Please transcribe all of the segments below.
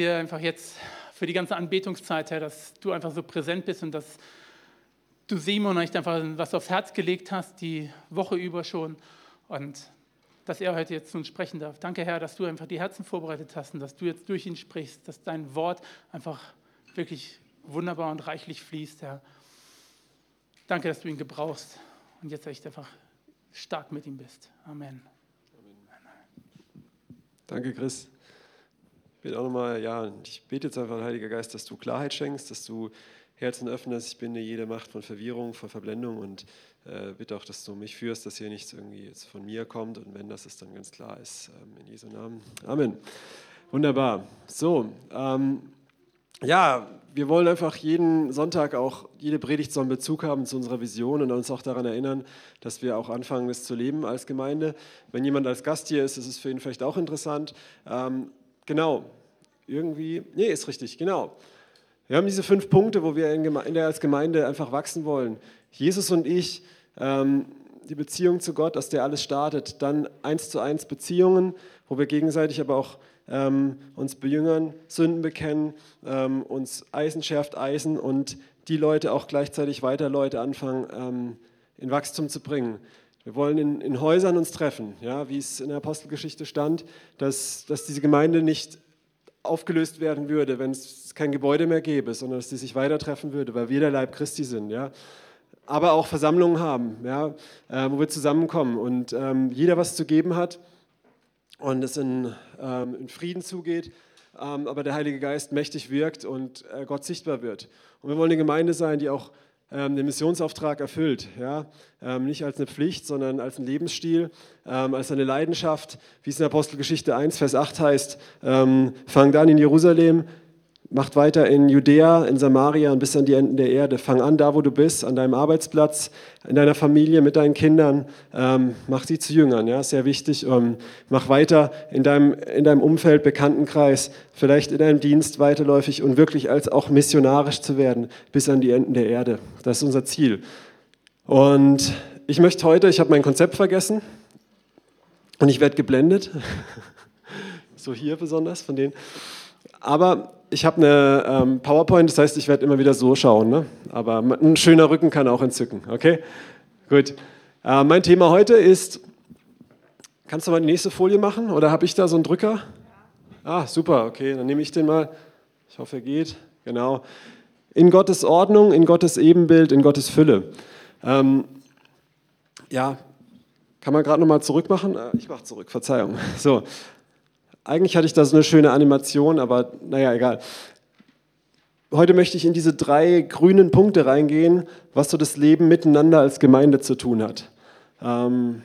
dir einfach jetzt für die ganze Anbetungszeit, Herr, dass du einfach so präsent bist und dass du Simon echt einfach was aufs Herz gelegt hast, die Woche über schon. Und dass er heute jetzt zu uns sprechen darf. Danke, Herr, dass du einfach die Herzen vorbereitet hast und dass du jetzt durch ihn sprichst, dass dein Wort einfach wirklich wunderbar und reichlich fließt, Herr. Danke, dass du ihn gebrauchst und jetzt echt einfach stark mit ihm bist. Amen. Danke, Chris. Ich bete auch nochmal, ja, ich bete jetzt einfach, Heiliger Geist, dass du Klarheit schenkst, dass du Herzen öffnest. Ich binde jede Macht von Verwirrung, von Verblendung und äh, bitte auch, dass du mich führst, dass hier nichts irgendwie jetzt von mir kommt und wenn das ist, dann ganz klar ist, ähm, in Jesu Namen. Amen. Wunderbar. So, ähm, ja, wir wollen einfach jeden Sonntag auch, jede Predigt so einen Bezug haben zu unserer Vision und uns auch daran erinnern, dass wir auch anfangen, das zu leben als Gemeinde. Wenn jemand als Gast hier ist, ist es für ihn vielleicht auch interessant. Ähm, genau, irgendwie, nee, ist richtig, genau. Wir haben diese fünf Punkte, wo wir in Gemeinde, als Gemeinde einfach wachsen wollen. Jesus und ich, ähm, die Beziehung zu Gott, aus der alles startet. Dann eins zu eins Beziehungen, wo wir gegenseitig aber auch ähm, uns bejüngern, Sünden bekennen, ähm, uns Eisen schärft Eisen und die Leute auch gleichzeitig weiter Leute anfangen, ähm, in Wachstum zu bringen. Wir wollen in, in Häusern uns treffen, ja, wie es in der Apostelgeschichte stand, dass, dass diese Gemeinde nicht aufgelöst werden würde, wenn es kein Gebäude mehr gäbe, sondern dass sie sich weiter treffen würde, weil wir der Leib Christi sind. Ja? Aber auch Versammlungen haben, ja? Äh, wo wir zusammenkommen und ähm, jeder was zu geben hat und es in, ähm, in Frieden zugeht, ähm, aber der Heilige Geist mächtig wirkt und äh, Gott sichtbar wird. Und wir wollen eine Gemeinde sein, die auch ähm, den Missionsauftrag erfüllt. Ja? Ähm, nicht als eine Pflicht, sondern als ein Lebensstil, ähm, als eine Leidenschaft, wie es in Apostelgeschichte 1, Vers 8 heißt. Ähm, fangt an in Jerusalem, Macht weiter in Judäa, in Samaria und bis an die Enden der Erde. Fang an da, wo du bist, an deinem Arbeitsplatz, in deiner Familie, mit deinen Kindern. Ähm, mach sie zu Jüngern, ja, sehr wichtig. Ähm, mach weiter in deinem, in deinem Umfeld, Bekanntenkreis, vielleicht in deinem Dienst weiterläufig und wirklich als auch missionarisch zu werden, bis an die Enden der Erde. Das ist unser Ziel. Und ich möchte heute, ich habe mein Konzept vergessen und ich werde geblendet. so hier besonders von denen. Aber ich habe eine ähm, PowerPoint, das heißt, ich werde immer wieder so schauen. Ne? Aber ein schöner Rücken kann auch entzücken. Okay? Gut. Äh, mein Thema heute ist, kannst du mal die nächste Folie machen? Oder habe ich da so einen Drücker? Ah, super. Okay, dann nehme ich den mal. Ich hoffe, er geht. Genau. In Gottes Ordnung, in Gottes Ebenbild, in Gottes Fülle. Ähm, ja, kann man gerade nochmal zurück machen? Äh, ich mache zurück, Verzeihung. So, eigentlich hatte ich da so eine schöne Animation, aber naja, egal. Heute möchte ich in diese drei grünen Punkte reingehen, was so das Leben miteinander als Gemeinde zu tun hat. Ähm,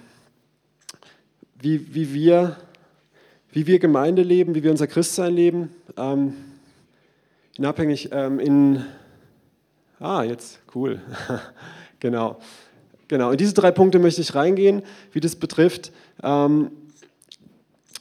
wie, wie, wir, wie wir Gemeinde leben, wie wir unser Christsein leben. Ähm, unabhängig ähm, in. Ah, jetzt, cool. genau. Genau, in diese drei Punkte möchte ich reingehen, wie das betrifft. Ähm,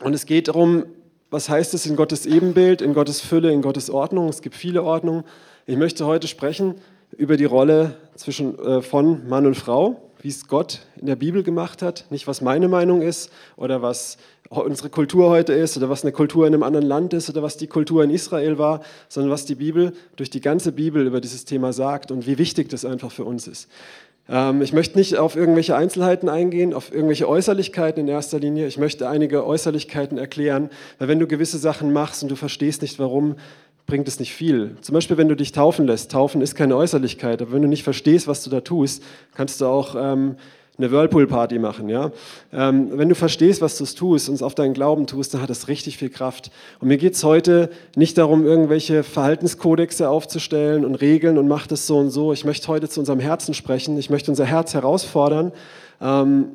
und es geht darum, was heißt es in Gottes Ebenbild, in Gottes Fülle, in Gottes Ordnung. Es gibt viele Ordnungen. Ich möchte heute sprechen über die Rolle zwischen, äh, von Mann und Frau, wie es Gott in der Bibel gemacht hat. Nicht, was meine Meinung ist oder was unsere Kultur heute ist oder was eine Kultur in einem anderen Land ist oder was die Kultur in Israel war, sondern was die Bibel durch die ganze Bibel über dieses Thema sagt und wie wichtig das einfach für uns ist. Ähm, ich möchte nicht auf irgendwelche Einzelheiten eingehen, auf irgendwelche Äußerlichkeiten in erster Linie. Ich möchte einige Äußerlichkeiten erklären, weil wenn du gewisse Sachen machst und du verstehst nicht warum, bringt es nicht viel. Zum Beispiel, wenn du dich taufen lässt. Taufen ist keine Äußerlichkeit, aber wenn du nicht verstehst, was du da tust, kannst du auch ähm, eine Whirlpool-Party machen. Ja? Ähm, wenn du verstehst, was du tust und es auf deinen Glauben tust, dann hat das richtig viel Kraft. Und mir geht es heute nicht darum, irgendwelche Verhaltenskodexe aufzustellen und Regeln und mach das so und so. Ich möchte heute zu unserem Herzen sprechen. Ich möchte unser Herz herausfordern, ähm,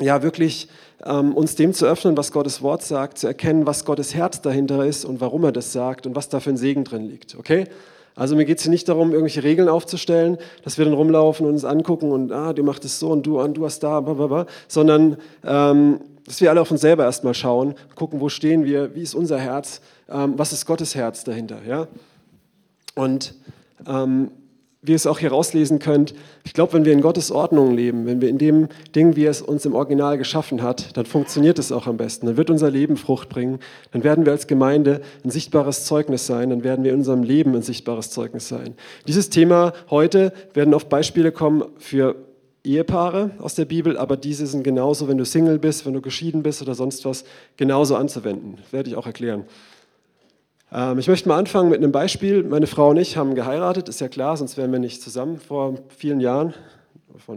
ja wirklich ähm, uns dem zu öffnen, was Gottes Wort sagt, zu erkennen, was Gottes Herz dahinter ist und warum er das sagt und was da für ein Segen drin liegt. Okay? Also mir geht es hier nicht darum, irgendwelche Regeln aufzustellen, dass wir dann rumlaufen und uns angucken und ah, du machst es so und du und du hast da, blablabla, sondern ähm, dass wir alle auf uns selber erstmal schauen, gucken, wo stehen wir, wie ist unser Herz, ähm, was ist Gottes Herz dahinter. Ja? Und ähm, wie ihr es auch hier rauslesen könnt, ich glaube, wenn wir in Gottes Ordnung leben, wenn wir in dem Ding, wie er es uns im Original geschaffen hat, dann funktioniert es auch am besten. Dann wird unser Leben Frucht bringen. Dann werden wir als Gemeinde ein sichtbares Zeugnis sein. Dann werden wir in unserem Leben ein sichtbares Zeugnis sein. Dieses Thema heute werden oft Beispiele kommen für Ehepaare aus der Bibel, aber diese sind genauso, wenn du Single bist, wenn du geschieden bist oder sonst was, genauso anzuwenden. Werde ich auch erklären. Ähm, ich möchte mal anfangen mit einem Beispiel. Meine Frau und ich haben geheiratet, ist ja klar, sonst wären wir nicht zusammen vor vielen Jahren.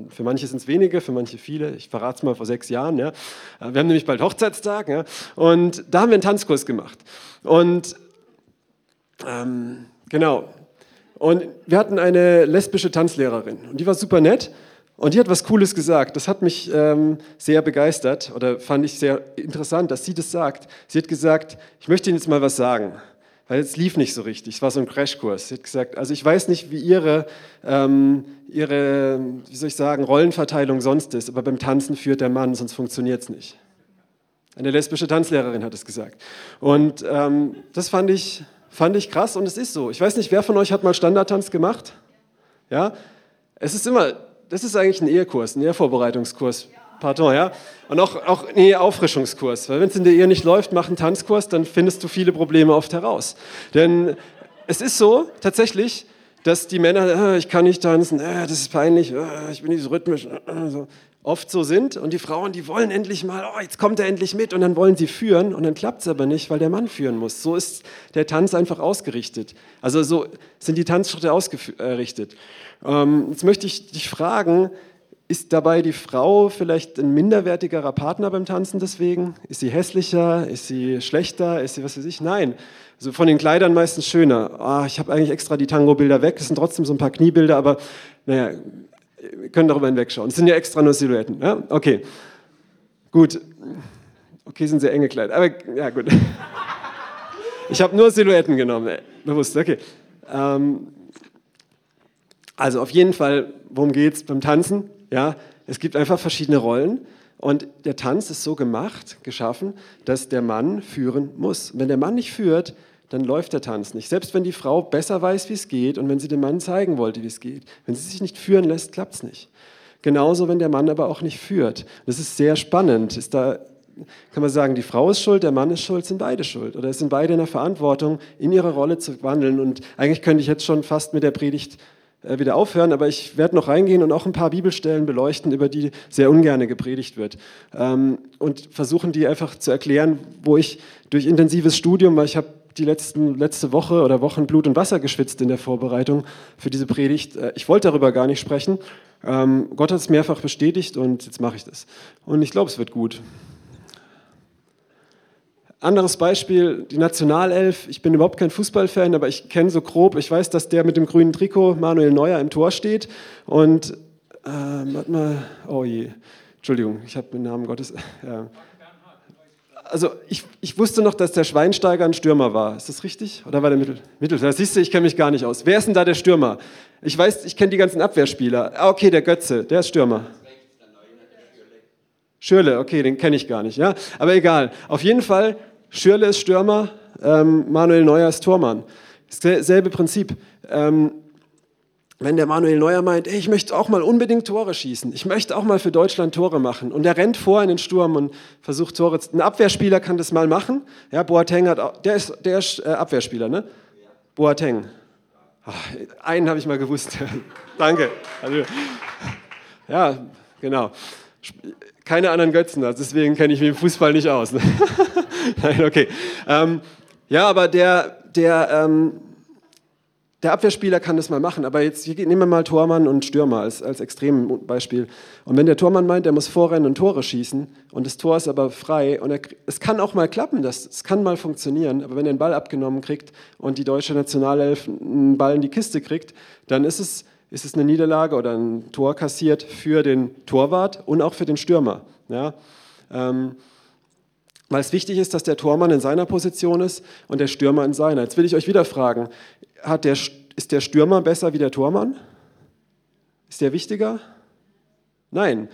für manche sind es wenige, für manche viele. Ich verrate es mal vor sechs Jahren. Ja. Äh, wir haben nämlich bald Hochzeitstag ja. und da haben wir einen Tanzkurs gemacht. Und ähm, genau. Und wir hatten eine lesbische Tanzlehrerin und die war super nett. Und die hat was Cooles gesagt. Das hat mich ähm, sehr begeistert oder fand ich sehr interessant, dass sie das sagt. Sie hat gesagt, ich möchte Ihnen jetzt mal was sagen weil es lief nicht so richtig. Es war so ein Crashkurs. Sie hat gesagt, also ich weiß nicht, wie ihre, ähm, ihre, wie soll ich sagen, Rollenverteilung sonst ist, aber beim Tanzen führt der Mann, sonst funktioniert es nicht. Eine lesbische Tanzlehrerin hat es gesagt. Und ähm, das fand ich, fand ich krass und es ist so. Ich weiß nicht, wer von euch hat mal Standardtanz gemacht? Ja? Es ist immer, das ist eigentlich ein Ehekurs, ein Ehevorbereitungskurs. Pardon, ja. Und auch, auch nee, Auffrischungskurs. Weil wenn es in der Ehe nicht läuft, mach einen Tanzkurs, dann findest du viele Probleme oft heraus. Denn es ist so, tatsächlich, dass die Männer, ah, ich kann nicht tanzen, ah, das ist peinlich, ah, ich bin nicht so rhythmisch, so, oft so sind. Und die Frauen, die wollen endlich mal, oh, jetzt kommt er endlich mit und dann wollen sie führen und dann klappt es aber nicht, weil der Mann führen muss. So ist der Tanz einfach ausgerichtet. Also so sind die Tanzschritte ausgerichtet. Ähm, jetzt möchte ich dich fragen, ist dabei die Frau vielleicht ein minderwertigerer Partner beim Tanzen deswegen? Ist sie hässlicher? Ist sie schlechter? Ist sie was weiß ich? Nein. Also von den Kleidern meistens schöner. Oh, ich habe eigentlich extra die Tango-Bilder weg. Es sind trotzdem so ein paar Kniebilder, aber naja, wir können darüber hinwegschauen. Es sind ja extra nur Silhouetten. Ja? Okay. Gut. Okay, sind sehr enge Kleider. Aber ja, gut. Ich habe nur Silhouetten genommen. Bewusst. Okay. Ähm, also auf jeden Fall, worum geht es beim Tanzen? Ja, es gibt einfach verschiedene Rollen und der Tanz ist so gemacht, geschaffen, dass der Mann führen muss. Wenn der Mann nicht führt, dann läuft der Tanz nicht. Selbst wenn die Frau besser weiß, wie es geht und wenn sie dem Mann zeigen wollte, wie es geht. Wenn sie sich nicht führen lässt, klappt es nicht. Genauso, wenn der Mann aber auch nicht führt. Das ist sehr spannend. Ist da, kann man sagen, die Frau ist schuld, der Mann ist schuld, sind beide schuld. Oder sind beide in der Verantwortung, in ihre Rolle zu wandeln. Und eigentlich könnte ich jetzt schon fast mit der Predigt wieder aufhören, aber ich werde noch reingehen und auch ein paar Bibelstellen beleuchten, über die sehr ungern gepredigt wird. Ähm, und versuchen, die einfach zu erklären, wo ich durch intensives Studium, weil ich habe die letzten, letzte Woche oder Wochen Blut und Wasser geschwitzt in der Vorbereitung für diese Predigt. Äh, ich wollte darüber gar nicht sprechen. Ähm, Gott hat es mehrfach bestätigt und jetzt mache ich das. Und ich glaube, es wird gut. Anderes Beispiel, die Nationalelf. Ich bin überhaupt kein Fußballfan, aber ich kenne so grob, ich weiß, dass der mit dem grünen Trikot, Manuel Neuer, im Tor steht. Und, äh, warte mal, oh je, Entschuldigung, ich habe den Namen Gottes. Ja. Also ich, ich wusste noch, dass der Schweinsteiger ein Stürmer war. Ist das richtig? Oder war der Mittel? Mittel. Da siehst du, ich kenne mich gar nicht aus. Wer ist denn da der Stürmer? Ich weiß, ich kenne die ganzen Abwehrspieler. Ah, okay, der Götze, der ist Stürmer. Schürle, okay, den kenne ich gar nicht, ja. Aber egal. Auf jeden Fall, Schürle ist Stürmer, ähm, Manuel Neuer ist Tormann. Selbe Prinzip. Ähm, wenn der Manuel Neuer meint, ey, ich möchte auch mal unbedingt Tore schießen, ich möchte auch mal für Deutschland Tore machen und er rennt vor in den Sturm und versucht Tore zu... Ein Abwehrspieler kann das mal machen. Ja, Boateng hat auch, der ist, der ist äh, Abwehrspieler, ne? Boateng. Ach, einen habe ich mal gewusst. Danke. Also, ja, genau keine anderen Götzen, also deswegen kenne ich mich im Fußball nicht aus. Nein, okay. Ähm, ja, aber der, der, ähm, der Abwehrspieler kann das mal machen, aber jetzt nehmen wir mal Tormann und Stürmer als, als Extrembeispiel. Und wenn der Tormann meint, er muss vorrennen und Tore schießen und das Tor ist aber frei und er, es kann auch mal klappen, das, es kann mal funktionieren, aber wenn er einen Ball abgenommen kriegt und die deutsche Nationalelf einen Ball in die Kiste kriegt, dann ist es ist es eine Niederlage oder ein Tor kassiert für den Torwart und auch für den Stürmer. Ja? Ähm, weil es wichtig ist, dass der Tormann in seiner Position ist und der Stürmer in seiner. Jetzt will ich euch wieder fragen, hat der, ist der Stürmer besser wie der Tormann? Ist der wichtiger? Nein.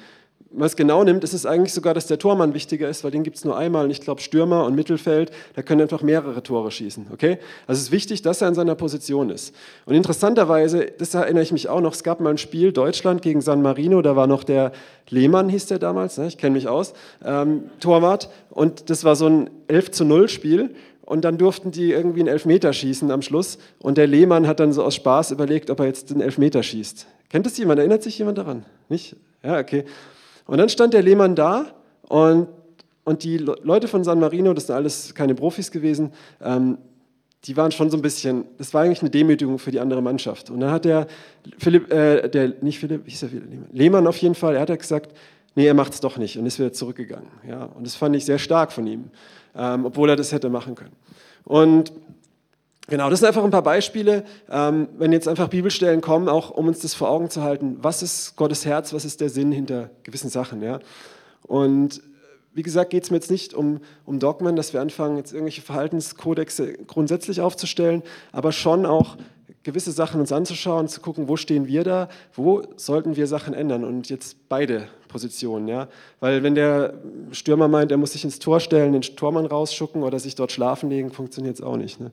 Man es genau nimmt, ist es eigentlich sogar, dass der Tormann wichtiger ist, weil den gibt es nur einmal. Und ich glaube, Stürmer und Mittelfeld, da können einfach mehrere Tore schießen. Okay? Also es ist wichtig, dass er in seiner Position ist. Und interessanterweise, das erinnere ich mich auch noch, es gab mal ein Spiel, Deutschland gegen San Marino, da war noch der Lehmann, hieß der damals, ne? ich kenne mich aus, ähm, Torwart. Und das war so ein 11 zu 0 Spiel. Und dann durften die irgendwie einen Elfmeter schießen am Schluss. Und der Lehmann hat dann so aus Spaß überlegt, ob er jetzt den Elfmeter schießt. Kennt das jemand? Erinnert sich jemand daran? Nicht? Ja, okay. Und dann stand der Lehmann da und, und die Leute von San Marino, das sind alles keine Profis gewesen, ähm, die waren schon so ein bisschen, das war eigentlich eine Demütigung für die andere Mannschaft. Und dann hat der Philipp, äh, der, nicht Philipp, wie hieß der Lehmann? Lehmann auf jeden Fall, er hat gesagt, nee, er macht es doch nicht und ist wieder zurückgegangen. Ja, und das fand ich sehr stark von ihm, ähm, obwohl er das hätte machen können. Und Genau, das sind einfach ein paar Beispiele, ähm, wenn jetzt einfach Bibelstellen kommen, auch um uns das vor Augen zu halten, was ist Gottes Herz, was ist der Sinn hinter gewissen Sachen. Ja? Und äh, wie gesagt, geht es mir jetzt nicht um, um Dogmen, dass wir anfangen, jetzt irgendwelche Verhaltenskodexe grundsätzlich aufzustellen, aber schon auch gewisse Sachen uns anzuschauen, zu gucken, wo stehen wir da, wo sollten wir Sachen ändern und jetzt beide Positionen, ja, weil wenn der Stürmer meint, er muss sich ins Tor stellen, den Tormann rausschucken oder sich dort schlafen legen, funktioniert es auch nicht. Ne?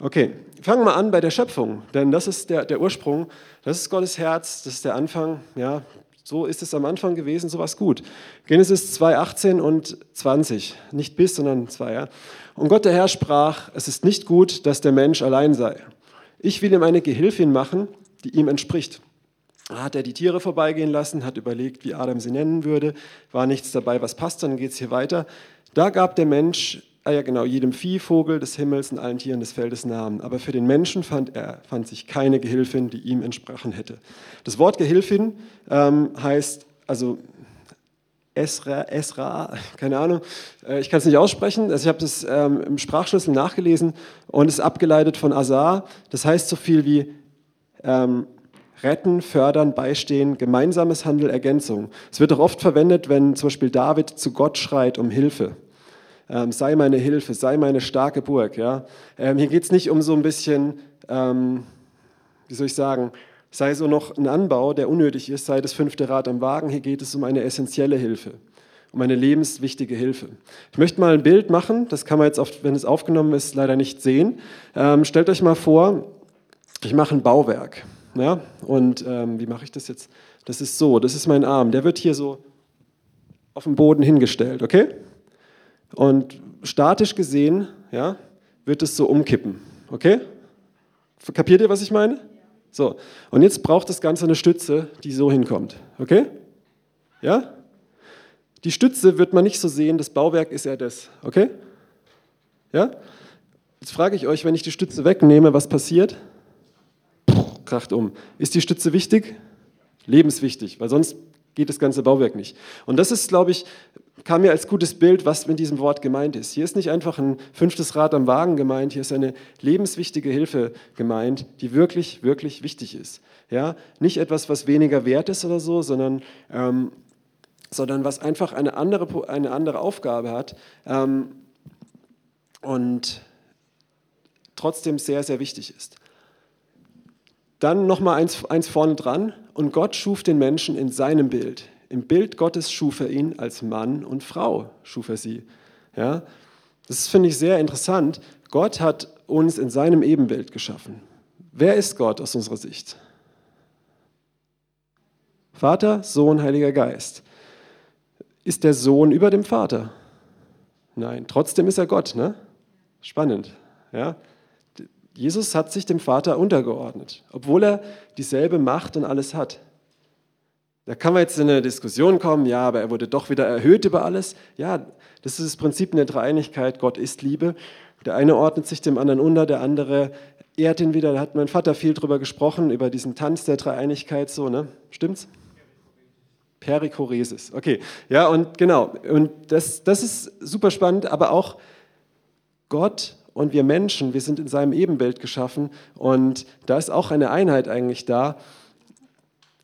Okay, fangen wir an bei der Schöpfung, denn das ist der, der Ursprung, das ist Gottes Herz, das ist der Anfang. Ja, so ist es am Anfang gewesen, so war es gut. Genesis 2, 18 und 20, nicht bis, sondern 2. Ja. Und Gott der Herr sprach, es ist nicht gut, dass der Mensch allein sei. Ich will ihm eine Gehilfin machen, die ihm entspricht. Da hat er die Tiere vorbeigehen lassen, hat überlegt, wie Adam sie nennen würde, war nichts dabei, was passt, dann geht es hier weiter. Da gab der Mensch ah ja genau, jedem Vieh, Vogel des Himmels und allen Tieren des Feldes Namen. Aber für den Menschen fand, er, fand sich keine Gehilfin, die ihm entsprachen hätte. Das Wort Gehilfin ähm, heißt, also Esra, Esra, keine Ahnung, äh, ich kann es nicht aussprechen. Also ich habe das ähm, im Sprachschlüssel nachgelesen und ist abgeleitet von Azar. Das heißt so viel wie ähm, retten, fördern, beistehen, gemeinsames Handel, Ergänzung. Es wird auch oft verwendet, wenn zum Beispiel David zu Gott schreit um Hilfe ähm, sei meine Hilfe, sei meine starke Burg. Ja? Ähm, hier geht es nicht um so ein bisschen, ähm, wie soll ich sagen, sei so noch ein Anbau, der unnötig ist, sei das fünfte Rad am Wagen. Hier geht es um eine essentielle Hilfe, um eine lebenswichtige Hilfe. Ich möchte mal ein Bild machen, das kann man jetzt, oft, wenn es aufgenommen ist, leider nicht sehen. Ähm, stellt euch mal vor, ich mache ein Bauwerk. Ja? Und ähm, wie mache ich das jetzt? Das ist so, das ist mein Arm, der wird hier so auf dem Boden hingestellt, okay? Und statisch gesehen ja, wird es so umkippen. Okay? Kapiert ihr, was ich meine? So, und jetzt braucht das Ganze eine Stütze, die so hinkommt. Okay? Ja? Die Stütze wird man nicht so sehen, das Bauwerk ist ja das. Okay? Ja? Jetzt frage ich euch, wenn ich die Stütze wegnehme, was passiert? kracht um. Ist die Stütze wichtig? Lebenswichtig, weil sonst geht das ganze Bauwerk nicht. Und das ist, glaube ich, kam mir als gutes Bild, was mit diesem Wort gemeint ist. Hier ist nicht einfach ein fünftes Rad am Wagen gemeint, hier ist eine lebenswichtige Hilfe gemeint, die wirklich, wirklich wichtig ist. Ja? Nicht etwas, was weniger wert ist oder so, sondern, ähm, sondern was einfach eine andere, eine andere Aufgabe hat ähm, und trotzdem sehr, sehr wichtig ist. Dann nochmal eins, eins vorne dran. Und Gott schuf den Menschen in seinem Bild. Im Bild Gottes schuf er ihn als Mann und Frau, schuf er sie. Ja? Das finde ich sehr interessant. Gott hat uns in seinem Ebenbild geschaffen. Wer ist Gott aus unserer Sicht? Vater, Sohn, Heiliger Geist. Ist der Sohn über dem Vater? Nein, trotzdem ist er Gott. Ne? Spannend. Ja? Jesus hat sich dem Vater untergeordnet, obwohl er dieselbe Macht und alles hat. Da kann man jetzt in eine Diskussion kommen, ja, aber er wurde doch wieder erhöht über alles. Ja, das ist das Prinzip in der Dreieinigkeit, Gott ist Liebe. Der eine ordnet sich dem anderen unter, der andere ehrt ihn wieder. Da hat mein Vater viel drüber gesprochen, über diesen Tanz der Dreieinigkeit, so, ne? Stimmt's? Perikoresis, okay. Ja, und genau, und das, das ist super spannend, aber auch Gott und wir Menschen, wir sind in seinem Ebenbild geschaffen und da ist auch eine Einheit eigentlich da.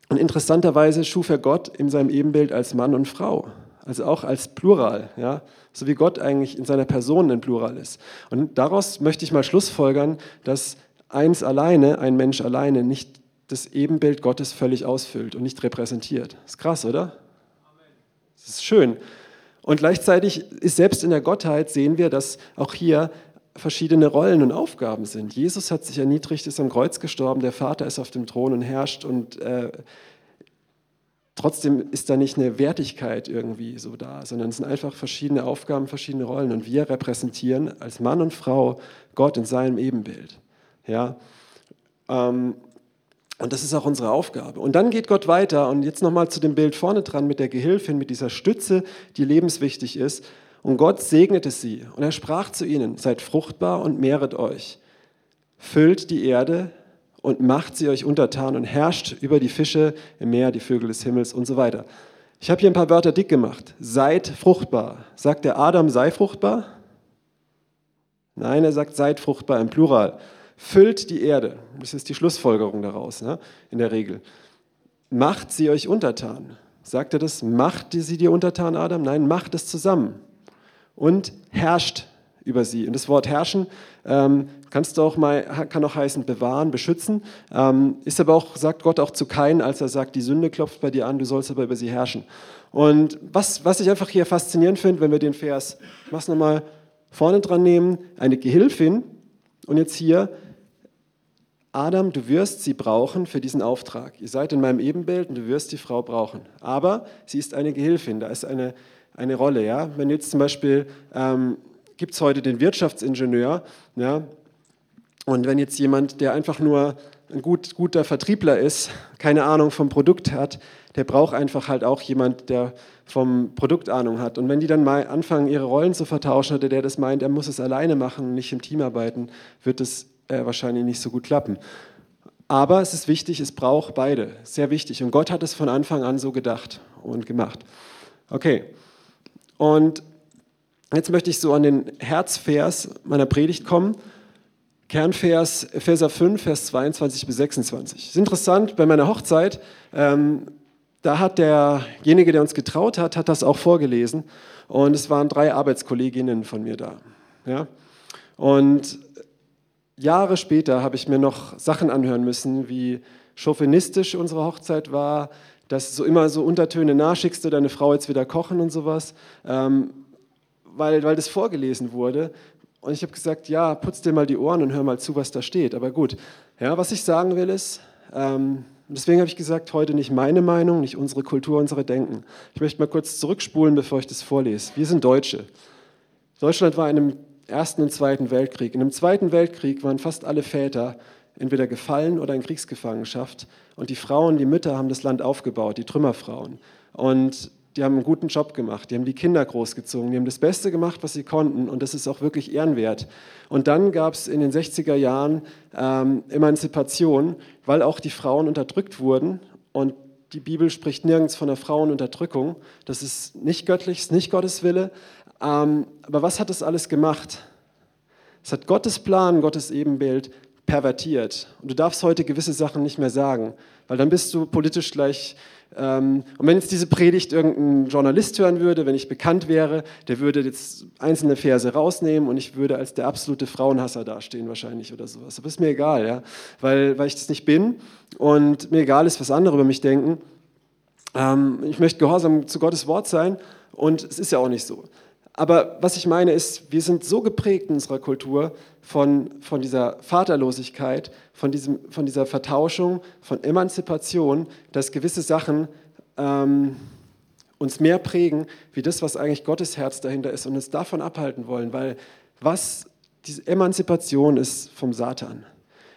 Und interessanterweise schuf er Gott in seinem Ebenbild als Mann und Frau, also auch als Plural, ja, so wie Gott eigentlich in seiner Person ein Plural ist. Und daraus möchte ich mal schlussfolgern, dass eins alleine, ein Mensch alleine, nicht das Ebenbild Gottes völlig ausfüllt und nicht repräsentiert. Ist krass, oder? Das ist schön. Und gleichzeitig ist selbst in der Gottheit sehen wir, dass auch hier verschiedene Rollen und Aufgaben sind. Jesus hat sich erniedrigt, ist am Kreuz gestorben, der Vater ist auf dem Thron und herrscht und äh, trotzdem ist da nicht eine Wertigkeit irgendwie so da, sondern es sind einfach verschiedene Aufgaben, verschiedene Rollen und wir repräsentieren als Mann und Frau Gott in seinem Ebenbild. Ja, ähm, und das ist auch unsere Aufgabe. Und dann geht Gott weiter und jetzt nochmal zu dem Bild vorne dran mit der Gehilfin, mit dieser Stütze, die lebenswichtig ist. Und Gott segnete sie und er sprach zu ihnen, seid fruchtbar und mehret euch. Füllt die Erde und macht sie euch untertan und herrscht über die Fische im Meer, die Vögel des Himmels und so weiter. Ich habe hier ein paar Wörter dick gemacht. Seid fruchtbar. Sagt der Adam, sei fruchtbar? Nein, er sagt, seid fruchtbar im Plural füllt die Erde. Das ist die Schlussfolgerung daraus, ne? in der Regel. Macht sie euch untertan. Sagt er das? Macht sie dir untertan, Adam? Nein, macht es zusammen. Und herrscht über sie. Und das Wort herrschen ähm, kannst auch mal, kann auch heißen bewahren, beschützen. Ähm, ist aber auch, sagt Gott auch zu Kain, als er sagt, die Sünde klopft bei dir an, du sollst aber über sie herrschen. Und was, was ich einfach hier faszinierend finde, wenn wir den Vers, ich mach's nochmal vorne dran nehmen, eine Gehilfin und jetzt hier Adam, du wirst sie brauchen für diesen Auftrag. Ihr seid in meinem Ebenbild und du wirst die Frau brauchen. Aber sie ist eine Gehilfin, da ist eine, eine Rolle. Ja? Wenn jetzt zum Beispiel, ähm, gibt es heute den Wirtschaftsingenieur, ja? und wenn jetzt jemand, der einfach nur ein gut, guter Vertriebler ist, keine Ahnung vom Produkt hat, der braucht einfach halt auch jemand, der vom Produkt Ahnung hat. Und wenn die dann mal anfangen, ihre Rollen zu vertauschen, oder der das meint, er muss es alleine machen und nicht im Team arbeiten, wird es äh, wahrscheinlich nicht so gut klappen. Aber es ist wichtig, es braucht beide. Sehr wichtig. Und Gott hat es von Anfang an so gedacht und gemacht. Okay. Und jetzt möchte ich so an den Herzvers meiner Predigt kommen. Kernvers, Epheser 5, Vers 22 bis 26. ist interessant, bei meiner Hochzeit, ähm, da hat derjenige, der uns getraut hat, hat das auch vorgelesen. Und es waren drei Arbeitskolleginnen von mir da. Ja? Und Jahre später habe ich mir noch Sachen anhören müssen, wie chauvinistisch unsere Hochzeit war, dass so immer so Untertöne nachschickst du deine Frau jetzt wieder kochen und sowas, ähm, weil, weil das vorgelesen wurde. Und ich habe gesagt, ja, putz dir mal die Ohren und hör mal zu, was da steht. Aber gut, ja, was ich sagen will ist, ähm, deswegen habe ich gesagt, heute nicht meine Meinung, nicht unsere Kultur, unsere Denken. Ich möchte mal kurz zurückspulen, bevor ich das vorlese. Wir sind Deutsche. Deutschland war in einem Ersten und Zweiten Weltkrieg. In dem Zweiten Weltkrieg waren fast alle Väter entweder gefallen oder in Kriegsgefangenschaft. Und die Frauen, die Mütter haben das Land aufgebaut, die Trümmerfrauen. Und die haben einen guten Job gemacht, die haben die Kinder großgezogen, die haben das Beste gemacht, was sie konnten. Und das ist auch wirklich ehrenwert. Und dann gab es in den 60er Jahren ähm, Emanzipation, weil auch die Frauen unterdrückt wurden. Und die Bibel spricht nirgends von einer Frauenunterdrückung. Das ist nicht göttlich, ist nicht Gottes Wille. Ähm, aber was hat das alles gemacht? Es hat Gottes Plan, Gottes Ebenbild pervertiert. Und du darfst heute gewisse Sachen nicht mehr sagen, weil dann bist du politisch gleich. Ähm, und wenn jetzt diese Predigt irgendein Journalist hören würde, wenn ich bekannt wäre, der würde jetzt einzelne Verse rausnehmen und ich würde als der absolute Frauenhasser dastehen wahrscheinlich oder sowas. Aber ist mir egal, ja, weil, weil ich das nicht bin und mir egal ist, was andere über mich denken. Ähm, ich möchte gehorsam zu Gottes Wort sein und es ist ja auch nicht so. Aber was ich meine ist, wir sind so geprägt in unserer Kultur von, von dieser Vaterlosigkeit, von, diesem, von dieser Vertauschung, von Emanzipation, dass gewisse Sachen ähm, uns mehr prägen, wie das, was eigentlich Gottes Herz dahinter ist und uns davon abhalten wollen. Weil was, diese Emanzipation ist vom Satan.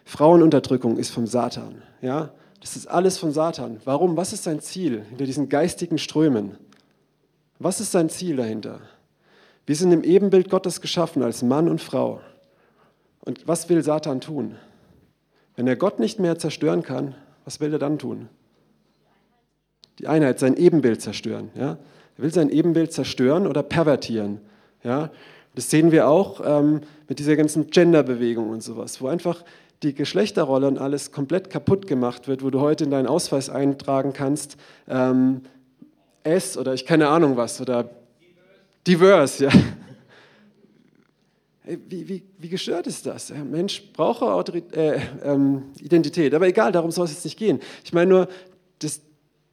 Frauenunterdrückung ist vom Satan. Ja? Das ist alles vom Satan. Warum? Was ist sein Ziel hinter diesen geistigen Strömen? Was ist sein Ziel dahinter? Wir sind im Ebenbild Gottes geschaffen als Mann und Frau. Und was will Satan tun? Wenn er Gott nicht mehr zerstören kann, was will er dann tun? Die Einheit, sein Ebenbild zerstören. Ja? Er will sein Ebenbild zerstören oder pervertieren. Ja? Das sehen wir auch ähm, mit dieser ganzen Genderbewegung und sowas, wo einfach die Geschlechterrolle und alles komplett kaputt gemacht wird, wo du heute in deinen Ausweis eintragen kannst, ähm, S oder ich keine Ahnung was oder Diverse, ja. Wie, wie, wie gestört ist das? Ein Mensch braucht äh, ähm, Identität, aber egal, darum soll es jetzt nicht gehen. Ich meine nur, das,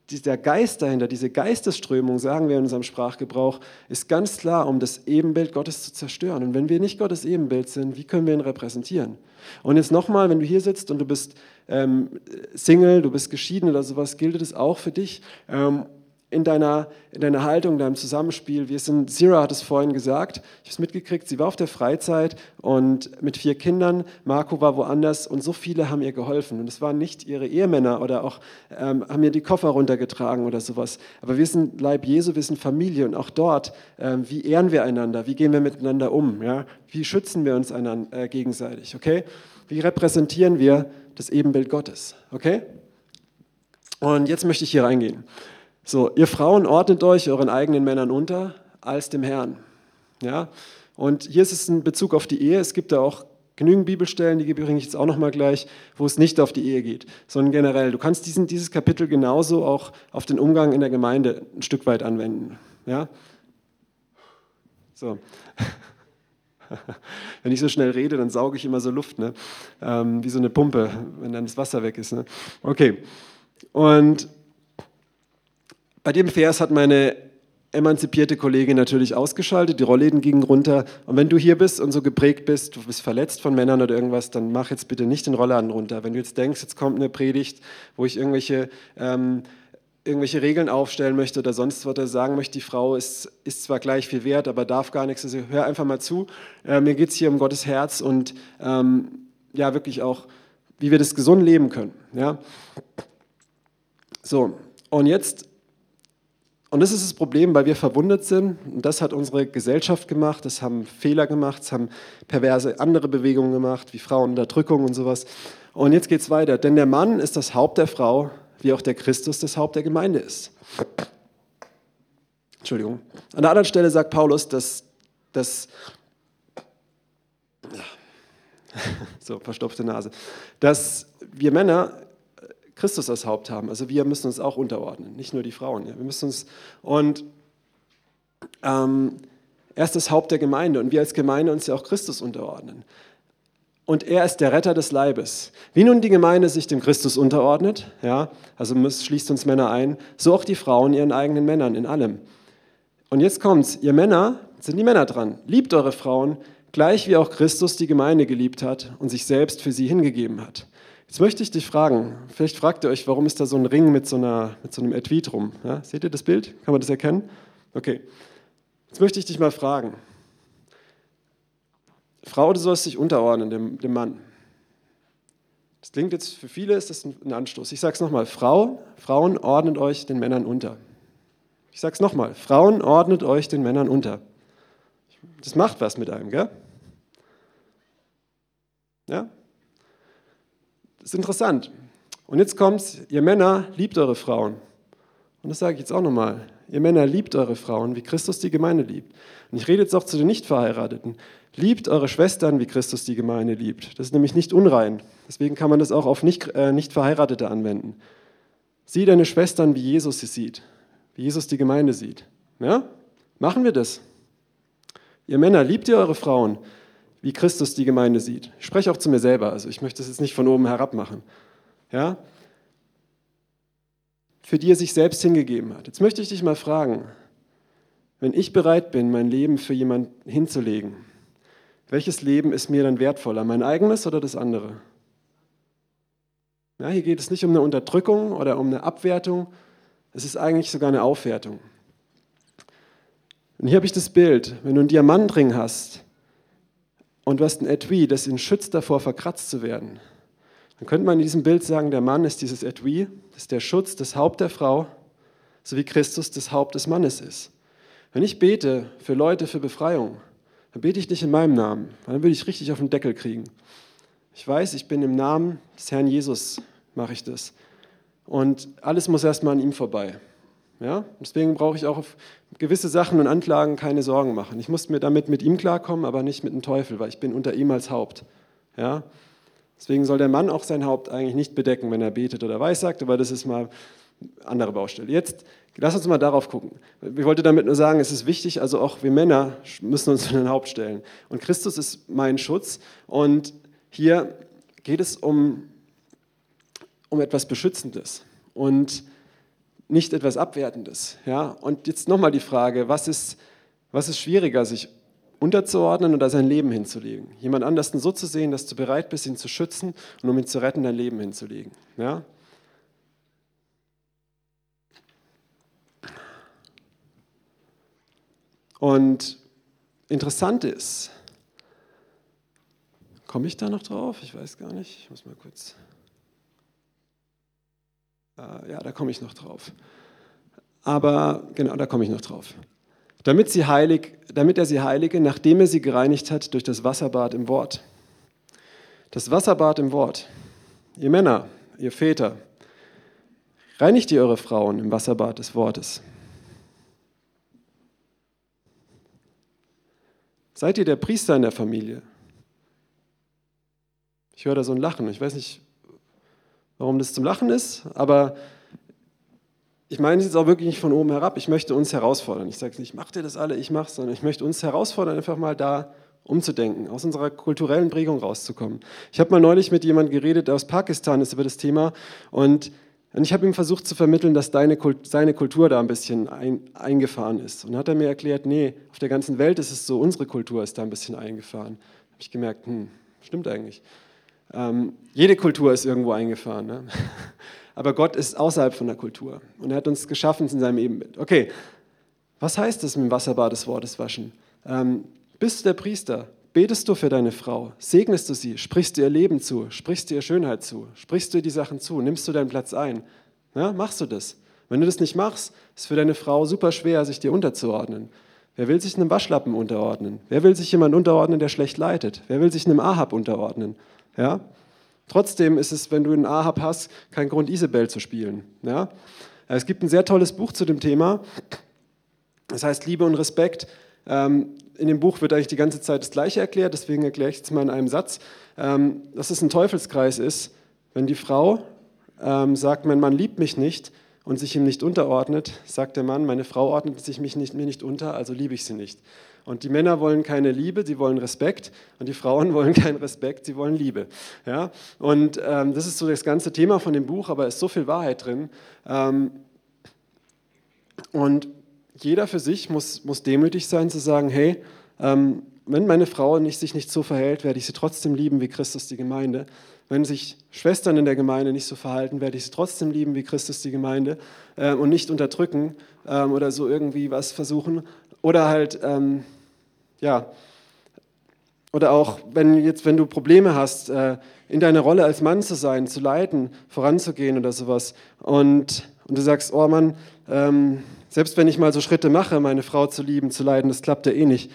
dieser Geist dahinter, diese Geistesströmung, sagen wir in unserem Sprachgebrauch, ist ganz klar, um das Ebenbild Gottes zu zerstören. Und wenn wir nicht Gottes Ebenbild sind, wie können wir ihn repräsentieren? Und jetzt nochmal, wenn du hier sitzt und du bist ähm, Single, du bist geschieden oder sowas, gilt das auch für dich. Ähm, in deiner, in deiner Haltung, in deinem Zusammenspiel. Wir sind, Zira hat es vorhin gesagt, ich habe es mitgekriegt, sie war auf der Freizeit und mit vier Kindern, Marco war woanders und so viele haben ihr geholfen. Und es waren nicht ihre Ehemänner oder auch ähm, haben ihr die Koffer runtergetragen oder sowas. Aber wir sind Leib Jesu, wir sind Familie und auch dort, ähm, wie ehren wir einander, wie gehen wir miteinander um, ja? wie schützen wir uns einander, äh, gegenseitig, okay? Wie repräsentieren wir das Ebenbild Gottes, okay? Und jetzt möchte ich hier reingehen. So, ihr Frauen ordnet euch euren eigenen Männern unter als dem Herrn. Ja? Und hier ist es ein Bezug auf die Ehe. Es gibt da auch genügend Bibelstellen, die bringe ich jetzt auch nochmal gleich, wo es nicht auf die Ehe geht, sondern generell. Du kannst diesen, dieses Kapitel genauso auch auf den Umgang in der Gemeinde ein Stück weit anwenden. Ja? So. Wenn ich so schnell rede, dann sauge ich immer so Luft, ne? Ähm, wie so eine Pumpe, wenn dann das Wasser weg ist. Ne? Okay. Und bei dem Vers hat meine emanzipierte Kollegin natürlich ausgeschaltet, die Rollläden gingen runter. Und wenn du hier bist und so geprägt bist, du bist verletzt von Männern oder irgendwas, dann mach jetzt bitte nicht den Rollladen runter. Wenn du jetzt denkst, jetzt kommt eine Predigt, wo ich irgendwelche, ähm, irgendwelche Regeln aufstellen möchte oder sonst was, oder sagen möchte, die Frau ist, ist zwar gleich viel wert, aber darf gar nichts. Also hör einfach mal zu. Äh, mir geht es hier um Gottes Herz und ähm, ja, wirklich auch, wie wir das gesund leben können. Ja? So, und jetzt und das ist das Problem, weil wir verwundet sind. Und das hat unsere Gesellschaft gemacht. Das haben Fehler gemacht. Das haben perverse andere Bewegungen gemacht, wie Frauenunterdrückung und sowas. Und jetzt geht es weiter. Denn der Mann ist das Haupt der Frau, wie auch der Christus das Haupt der Gemeinde ist. Entschuldigung. An der anderen Stelle sagt Paulus, dass, dass so verstopfte Nase, dass wir Männer Christus als Haupt haben. Also wir müssen uns auch unterordnen, nicht nur die Frauen. Ja. Wir müssen uns und ähm, er ist das Haupt der Gemeinde und wir als Gemeinde uns ja auch Christus unterordnen. Und er ist der Retter des Leibes. Wie nun die Gemeinde sich dem Christus unterordnet, ja, also schließt uns Männer ein, so auch die Frauen ihren eigenen Männern in allem. Und jetzt kommt's, ihr Männer, sind die Männer dran. Liebt eure Frauen, gleich wie auch Christus die Gemeinde geliebt hat und sich selbst für sie hingegeben hat. Jetzt möchte ich dich fragen, vielleicht fragt ihr euch, warum ist da so ein Ring mit so, einer, mit so einem Etui drum? Ja, seht ihr das Bild? Kann man das erkennen? Okay. Jetzt möchte ich dich mal fragen. Frau, du sollst dich unterordnen dem, dem Mann. Das klingt jetzt für viele, ist das ein Anstoß. Ich sage es nochmal, Frau, Frauen ordnet euch den Männern unter. Ich sage es nochmal, Frauen ordnet euch den Männern unter. Das macht was mit einem, gell? Ja? Das ist interessant. Und jetzt kommt's, ihr Männer, liebt eure Frauen. Und das sage ich jetzt auch nochmal. Ihr Männer, liebt eure Frauen, wie Christus die Gemeinde liebt. Und ich rede jetzt auch zu den Nichtverheirateten. Liebt eure Schwestern, wie Christus die Gemeinde liebt. Das ist nämlich nicht unrein. Deswegen kann man das auch auf nicht, äh, Nichtverheiratete anwenden. Sieh deine Schwestern, wie Jesus sie sieht. Wie Jesus die Gemeinde sieht. Ja? Machen wir das. Ihr Männer, liebt ihr eure Frauen, wie Christus die Gemeinde sieht. Ich spreche auch zu mir selber, also ich möchte es jetzt nicht von oben herab machen. Ja? Für die er sich selbst hingegeben hat. Jetzt möchte ich dich mal fragen, wenn ich bereit bin, mein Leben für jemanden hinzulegen, welches Leben ist mir dann wertvoller, mein eigenes oder das andere? Ja, hier geht es nicht um eine Unterdrückung oder um eine Abwertung, es ist eigentlich sogar eine Aufwertung. Und hier habe ich das Bild, wenn du einen Diamantring hast, und hast ein Etui, das ihn schützt davor, verkratzt zu werden. Dann könnte man in diesem Bild sagen, der Mann ist dieses Etui, das ist der Schutz des Haupt der Frau, so wie Christus das Haupt des Mannes ist. Wenn ich bete für Leute für Befreiung, dann bete ich nicht in meinem Namen, weil dann würde ich richtig auf den Deckel kriegen. Ich weiß, ich bin im Namen des Herrn Jesus, mache ich das. Und alles muss erstmal an ihm vorbei. Ja? Deswegen brauche ich auch auf gewisse Sachen und Anklagen keine Sorgen machen. Ich muss mir damit mit ihm klarkommen, aber nicht mit dem Teufel, weil ich bin unter ihm als Haupt. Ja? Deswegen soll der Mann auch sein Haupt eigentlich nicht bedecken, wenn er betet oder weissagt, aber das ist mal eine andere Baustelle. Jetzt lass uns mal darauf gucken. Ich wollte damit nur sagen, es ist wichtig, also auch wir Männer müssen uns in den Haupt stellen. Und Christus ist mein Schutz und hier geht es um, um etwas Beschützendes. Und nicht etwas Abwertendes. Ja? Und jetzt nochmal die Frage, was ist, was ist schwieriger, sich unterzuordnen oder sein Leben hinzulegen? Jemand anders so zu sehen, dass du bereit bist, ihn zu schützen und um ihn zu retten, dein Leben hinzulegen. Ja? Und interessant ist, komme ich da noch drauf? Ich weiß gar nicht. Ich muss mal kurz. Äh, ja, da komme ich noch drauf. Aber genau, da komme ich noch drauf. Damit, sie heilig, damit er sie heilige, nachdem er sie gereinigt hat durch das Wasserbad im Wort. Das Wasserbad im Wort. Ihr Männer, ihr Väter, reinigt ihr eure Frauen im Wasserbad des Wortes. Seid ihr der Priester in der Familie? Ich höre da so ein Lachen. Ich weiß nicht, warum das zum Lachen ist, aber ich meine es jetzt auch wirklich nicht von oben herab. Ich möchte uns herausfordern. Ich sage nicht, macht ihr das alle, ich mache es, sondern ich möchte uns herausfordern, einfach mal da umzudenken, aus unserer kulturellen Prägung rauszukommen. Ich habe mal neulich mit jemandem geredet, der aus Pakistan ist über das Thema und, und ich habe ihm versucht zu vermitteln, dass deine, seine Kultur da ein bisschen ein, eingefahren ist. Und hat er mir erklärt, nee, auf der ganzen Welt ist es so, unsere Kultur ist da ein bisschen eingefahren. habe ich gemerkt, hm, stimmt eigentlich. Ähm, jede Kultur ist irgendwo eingefahren. Ne? Aber Gott ist außerhalb von der Kultur. Und er hat uns geschaffen in seinem Ebenbild. Okay, was heißt das mit dem Wasserbad des Wortes waschen? Ähm, bist du der Priester? Betest du für deine Frau? Segnest du sie? Sprichst du ihr Leben zu? Sprichst du ihr Schönheit zu? Sprichst du ihr die Sachen zu? Nimmst du deinen Platz ein? Ja, machst du das? Wenn du das nicht machst, ist es für deine Frau super schwer, sich dir unterzuordnen. Wer will sich einem Waschlappen unterordnen? Wer will sich jemand unterordnen, der schlecht leitet? Wer will sich einem Ahab unterordnen? Ja? Trotzdem ist es, wenn du einen Ahab hast, kein Grund, Isabel zu spielen. Ja? Es gibt ein sehr tolles Buch zu dem Thema. Das heißt Liebe und Respekt. Ähm, in dem Buch wird eigentlich die ganze Zeit das Gleiche erklärt, deswegen erkläre ich es mal in einem Satz, ähm, dass es ein Teufelskreis ist, wenn die Frau ähm, sagt, mein Mann liebt mich nicht und sich ihm nicht unterordnet, sagt der Mann, meine Frau ordnet sich mich nicht, mir nicht unter, also liebe ich sie nicht. Und die Männer wollen keine Liebe, sie wollen Respekt. Und die Frauen wollen keinen Respekt, sie wollen Liebe. Ja? Und ähm, das ist so das ganze Thema von dem Buch, aber es ist so viel Wahrheit drin. Ähm, und jeder für sich muss, muss demütig sein, zu sagen, hey, ähm, wenn meine Frau nicht, sich nicht so verhält, werde ich sie trotzdem lieben wie Christus die Gemeinde. Wenn sich Schwestern in der Gemeinde nicht so verhalten, werde ich sie trotzdem lieben wie Christus die Gemeinde äh, und nicht unterdrücken äh, oder so irgendwie was versuchen, oder halt, ähm, ja, oder auch, wenn, jetzt, wenn du Probleme hast, äh, in deiner Rolle als Mann zu sein, zu leiten, voranzugehen oder sowas. Und, und du sagst, oh Mann, ähm, selbst wenn ich mal so Schritte mache, meine Frau zu lieben, zu leiden, das klappt ja eh nicht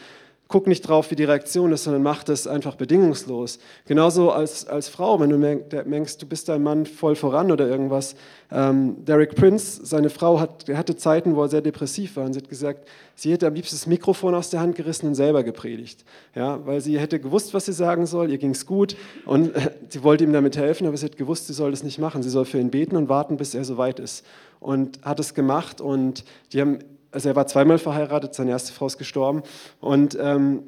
guck nicht drauf, wie die Reaktion ist, sondern mach das einfach bedingungslos. Genauso als, als Frau, wenn du merkst, du bist dein Mann voll voran oder irgendwas. Ähm, Derek Prince, seine Frau, hat, hatte Zeiten, wo er sehr depressiv war und sie hat gesagt, sie hätte am liebsten das Mikrofon aus der Hand gerissen und selber gepredigt. Ja, weil sie hätte gewusst, was sie sagen soll, ihr ging es gut und äh, sie wollte ihm damit helfen, aber sie hat gewusst, sie soll das nicht machen. Sie soll für ihn beten und warten, bis er soweit ist. Und hat es gemacht und die haben also er war zweimal verheiratet, seine erste Frau ist gestorben. Und ähm,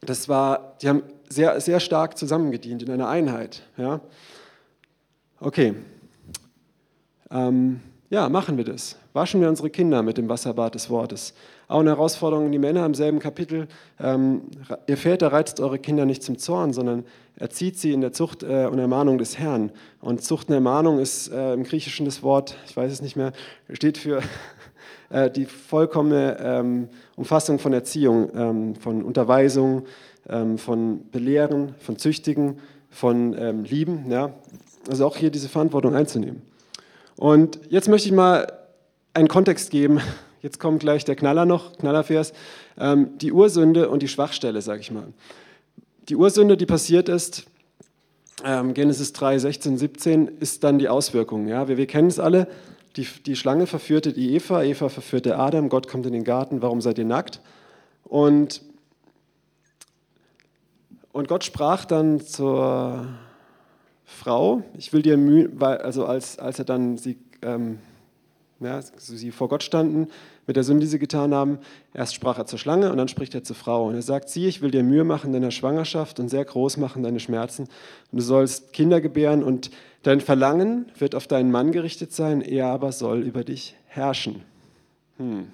das war, die haben sehr, sehr stark zusammengedient in einer Einheit. Ja? Okay. Ähm, ja, machen wir das. Waschen wir unsere Kinder mit dem Wasserbad des Wortes. Auch eine Herausforderung die Männer im selben Kapitel. Ähm, ihr Väter reizt eure Kinder nicht zum Zorn, sondern erzieht sie in der Zucht äh, und Ermahnung des Herrn. Und Zucht und Ermahnung ist äh, im Griechischen das Wort, ich weiß es nicht mehr, steht für äh, die vollkommene ähm, Umfassung von Erziehung, ähm, von Unterweisung, ähm, von Belehren, von Züchtigen, von ähm, Lieben. Ja? Also auch hier diese Verantwortung einzunehmen. Und jetzt möchte ich mal einen Kontext geben. Jetzt kommt gleich der Knaller noch, Knallervers. Ähm, die Ursünde und die Schwachstelle, sage ich mal. Die Ursünde, die passiert ist, Genesis 3, 16, 17, ist dann die Auswirkung. Ja? Wir, wir kennen es alle. Die, die Schlange verführte die Eva, Eva verführte Adam, Gott kommt in den Garten, warum seid ihr nackt? Und, und Gott sprach dann zur Frau, ich will dir Mühe, also als, als er dann sie, ähm, ja, sie vor Gott standen, mit der Sünde, die sie getan haben. Erst sprach er zur Schlange und dann spricht er zur Frau. Und er sagt, sieh, ich will dir Mühe machen in deiner Schwangerschaft und sehr groß machen deine Schmerzen. Und du sollst Kinder gebären und dein Verlangen wird auf deinen Mann gerichtet sein, er aber soll über dich herrschen. Hm.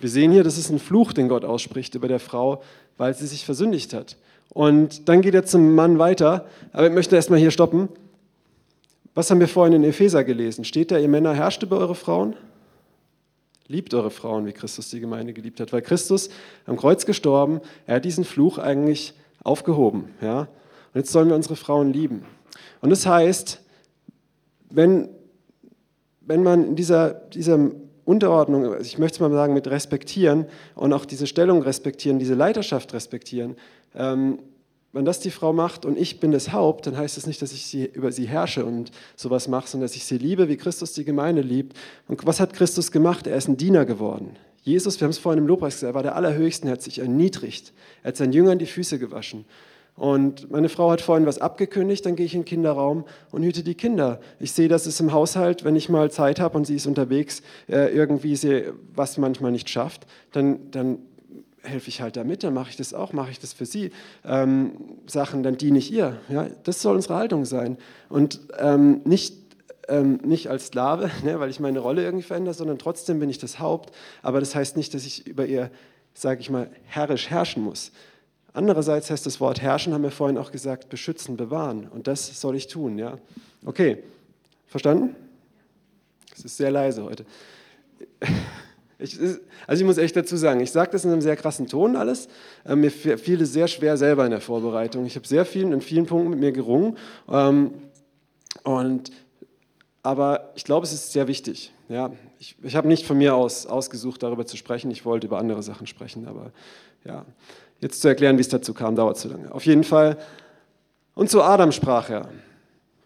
Wir sehen hier, das ist ein Fluch, den Gott ausspricht über der Frau, weil sie sich versündigt hat. Und dann geht er zum Mann weiter, aber ich möchte erstmal hier stoppen. Was haben wir vorhin in Epheser gelesen? Steht da, ihr Männer herrscht über eure Frauen? Liebt eure Frauen, wie Christus die Gemeinde geliebt hat, weil Christus am Kreuz gestorben, er hat diesen Fluch eigentlich aufgehoben. Ja? Und jetzt sollen wir unsere Frauen lieben. Und das heißt, wenn, wenn man in dieser, dieser Unterordnung, ich möchte es mal sagen, mit respektieren und auch diese Stellung respektieren, diese Leiterschaft respektieren, ähm, wenn das die Frau macht und ich bin das Haupt, dann heißt das nicht, dass ich sie, über sie herrsche und sowas mache, sondern dass ich sie liebe, wie Christus die Gemeinde liebt. Und was hat Christus gemacht? Er ist ein Diener geworden. Jesus, wir haben es vorhin im Lobpreis gesagt, er war der Allerhöchste, er hat sich erniedrigt. Er hat seinen Jüngern die Füße gewaschen. Und meine Frau hat vorhin was abgekündigt, dann gehe ich in den Kinderraum und hüte die Kinder. Ich sehe, dass es im Haushalt, wenn ich mal Zeit habe und sie ist unterwegs, äh, irgendwie sie was manchmal nicht schafft, dann, dann helfe ich halt damit, dann mache ich das auch, mache ich das für sie. Ähm, Sachen, dann diene ich ihr. Ja, das soll unsere Haltung sein. Und ähm, nicht, ähm, nicht als Sklave, ne, weil ich meine Rolle irgendwie verändere, sondern trotzdem bin ich das Haupt. Aber das heißt nicht, dass ich über ihr, sage ich mal, herrisch herrschen muss. Andererseits heißt das Wort herrschen, haben wir vorhin auch gesagt, beschützen, bewahren. Und das soll ich tun. Ja? Okay, verstanden? Es ist sehr leise heute. Ich, also ich muss echt dazu sagen, ich sage das in einem sehr krassen Ton alles. Äh, mir fiel es sehr schwer selber in der Vorbereitung. Ich habe sehr viel in vielen Punkten mit mir gerungen. Ähm, und, aber ich glaube, es ist sehr wichtig. Ja, ich, ich habe nicht von mir aus ausgesucht, darüber zu sprechen. Ich wollte über andere Sachen sprechen. Aber ja, jetzt zu erklären, wie es dazu kam, dauert zu lange. Auf jeden Fall. Und zu Adam sprach er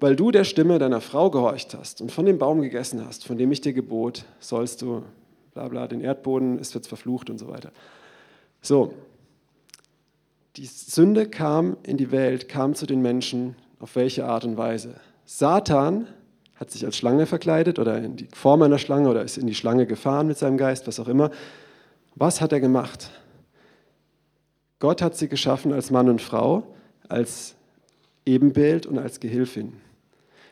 weil du der Stimme deiner Frau gehorcht hast und von dem Baum gegessen hast, von dem ich dir gebot, sollst du bla bla, den Erdboden, es wird verflucht und so weiter. So, die Sünde kam in die Welt, kam zu den Menschen, auf welche Art und Weise? Satan hat sich als Schlange verkleidet oder in die Form einer Schlange oder ist in die Schlange gefahren mit seinem Geist, was auch immer. Was hat er gemacht? Gott hat sie geschaffen als Mann und Frau, als Ebenbild und als Gehilfin.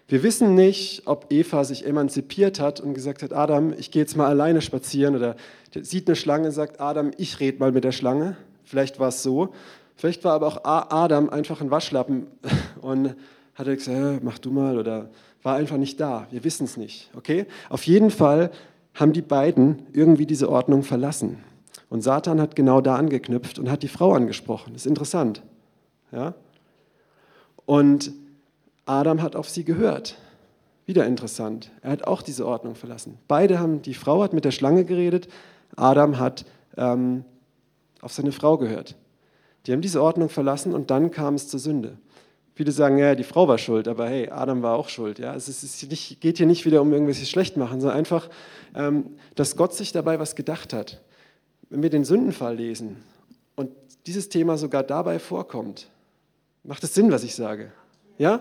Wir wissen nicht, ob Eva sich emanzipiert hat und gesagt hat, Adam, ich gehe jetzt mal alleine spazieren oder sieht eine Schlange und sagt, Adam, ich rede mal mit der Schlange. Vielleicht war es so. Vielleicht war aber auch Adam einfach ein Waschlappen und hat er gesagt, mach du mal oder war einfach nicht da. Wir wissen es nicht. Okay? Auf jeden Fall haben die beiden irgendwie diese Ordnung verlassen. Und Satan hat genau da angeknüpft und hat die Frau angesprochen. Das ist interessant. Ja? Und Adam hat auf sie gehört. Wieder interessant. Er hat auch diese Ordnung verlassen. Beide haben, die Frau hat mit der Schlange geredet, Adam hat ähm, auf seine Frau gehört. Die haben diese Ordnung verlassen und dann kam es zur Sünde. Viele sagen, ja, die Frau war schuld, aber hey, Adam war auch schuld. Ja? Es ist nicht, geht hier nicht wieder um irgendwelches Schlechtmachen, sondern einfach, ähm, dass Gott sich dabei was gedacht hat. Wenn wir den Sündenfall lesen und dieses Thema sogar dabei vorkommt, macht es Sinn, was ich sage? Ja?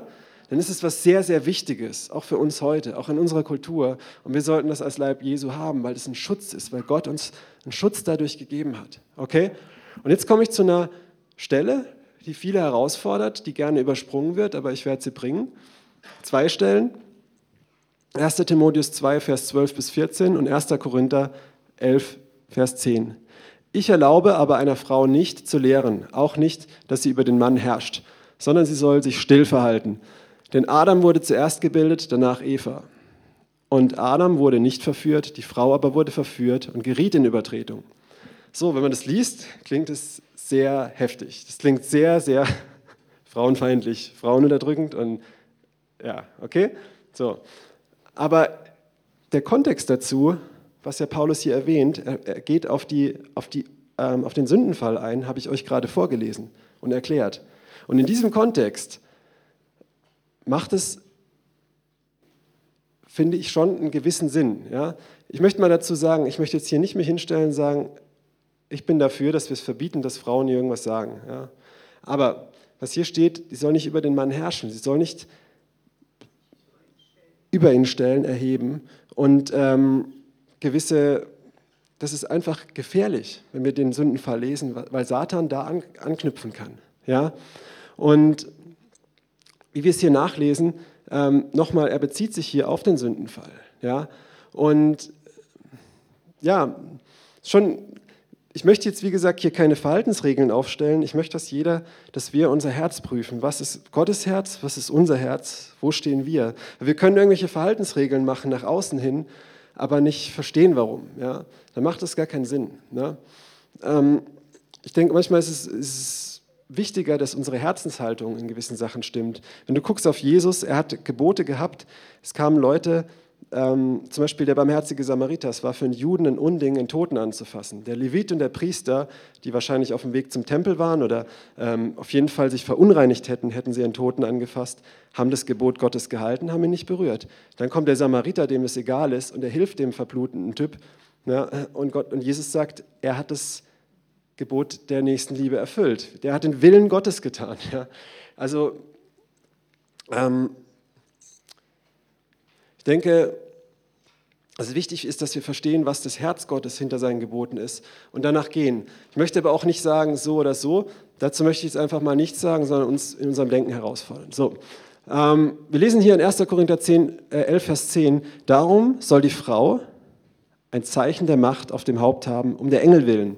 Dann ist es was sehr, sehr Wichtiges, auch für uns heute, auch in unserer Kultur. Und wir sollten das als Leib Jesu haben, weil es ein Schutz ist, weil Gott uns einen Schutz dadurch gegeben hat. Okay? Und jetzt komme ich zu einer Stelle, die viele herausfordert, die gerne übersprungen wird, aber ich werde sie bringen. Zwei Stellen. 1. Timotheus 2, Vers 12 bis 14 und 1. Korinther 11, Vers 10. Ich erlaube aber einer Frau nicht zu lehren, auch nicht, dass sie über den Mann herrscht, sondern sie soll sich still verhalten denn Adam wurde zuerst gebildet, danach Eva. Und Adam wurde nicht verführt, die Frau aber wurde verführt und geriet in Übertretung. So, wenn man das liest, klingt es sehr heftig. Das klingt sehr, sehr frauenfeindlich, frauenunterdrückend und ja, okay? So. Aber der Kontext dazu, was ja Paulus hier erwähnt, er geht auf, die, auf, die, ähm, auf den Sündenfall ein, habe ich euch gerade vorgelesen und erklärt. Und in diesem Kontext macht es, finde ich, schon einen gewissen Sinn. Ja? Ich möchte mal dazu sagen, ich möchte jetzt hier nicht mich hinstellen und sagen, ich bin dafür, dass wir es verbieten, dass Frauen hier irgendwas sagen. Ja? Aber was hier steht, sie soll nicht über den Mann herrschen, sie soll nicht über ihn stellen, erheben und ähm, gewisse das ist einfach gefährlich, wenn wir den Sündenfall lesen, weil Satan da an, anknüpfen kann. Ja? Und wie wir es hier nachlesen, ähm, nochmal, er bezieht sich hier auf den Sündenfall. Ja? Und ja, schon, ich möchte jetzt, wie gesagt, hier keine Verhaltensregeln aufstellen. Ich möchte, dass jeder, dass wir unser Herz prüfen. Was ist Gottes Herz? Was ist unser Herz? Wo stehen wir? Wir können irgendwelche Verhaltensregeln machen nach außen hin, aber nicht verstehen, warum. Ja? Dann macht das gar keinen Sinn. Ne? Ähm, ich denke, manchmal ist es, ist es wichtiger, dass unsere Herzenshaltung in gewissen Sachen stimmt. Wenn du guckst auf Jesus, er hat Gebote gehabt. Es kamen Leute, ähm, zum Beispiel der barmherzige Samariter, es war für einen Juden ein Unding, einen Toten anzufassen. Der Levit und der Priester, die wahrscheinlich auf dem Weg zum Tempel waren oder ähm, auf jeden Fall sich verunreinigt hätten, hätten sie einen Toten angefasst, haben das Gebot Gottes gehalten, haben ihn nicht berührt. Dann kommt der Samariter, dem es egal ist, und er hilft dem verblutenden Typ. Ja, und, Gott, und Jesus sagt, er hat das Gebot der Nächstenliebe erfüllt. Der hat den Willen Gottes getan. Ja. Also, ähm, ich denke, also wichtig ist, dass wir verstehen, was das Herz Gottes hinter seinen Geboten ist und danach gehen. Ich möchte aber auch nicht sagen, so oder so. Dazu möchte ich jetzt einfach mal nichts sagen, sondern uns in unserem Denken herausfordern. So, ähm, wir lesen hier in 1. Korinther 10, äh, 11, Vers 10, darum soll die Frau ein Zeichen der Macht auf dem Haupt haben, um der Engel willen.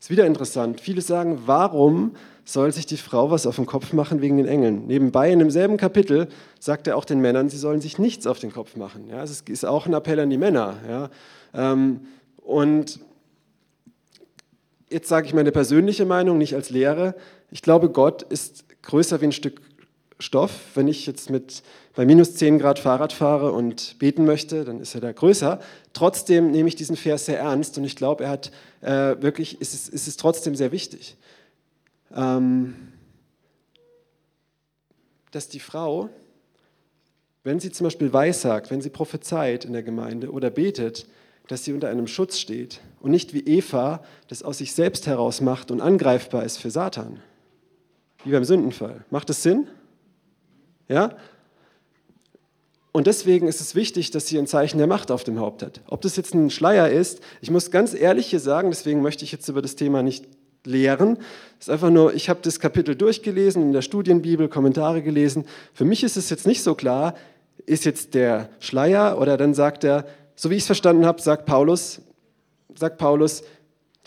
Ist wieder interessant. Viele sagen, warum soll sich die Frau was auf den Kopf machen wegen den Engeln. Nebenbei in demselben Kapitel sagt er auch den Männern, sie sollen sich nichts auf den Kopf machen. Ja, es ist auch ein Appell an die Männer. Ja. Ähm, und jetzt sage ich meine persönliche Meinung, nicht als Lehre. Ich glaube, Gott ist größer wie ein Stück Stoff. Wenn ich jetzt mit bei minus 10 Grad Fahrrad fahre und beten möchte, dann ist er da größer. Trotzdem nehme ich diesen Vers sehr ernst und ich glaube, er hat äh, wirklich, ist es, ist es trotzdem sehr wichtig ähm, dass die Frau, wenn sie zum Beispiel weissagt, wenn sie prophezeit in der Gemeinde oder betet, dass sie unter einem Schutz steht und nicht wie Eva das aus sich selbst heraus macht und angreifbar ist für Satan. Wie beim Sündenfall. Macht das Sinn? Ja? Und deswegen ist es wichtig, dass sie ein Zeichen der Macht auf dem Haupt hat. Ob das jetzt ein Schleier ist, ich muss ganz ehrlich hier sagen, deswegen möchte ich jetzt über das Thema nicht lehren. Es ist einfach nur, ich habe das Kapitel durchgelesen, in der Studienbibel Kommentare gelesen. Für mich ist es jetzt nicht so klar, ist jetzt der Schleier oder dann sagt er, so wie ich es verstanden habe, sagt Paulus, sagt Paulus,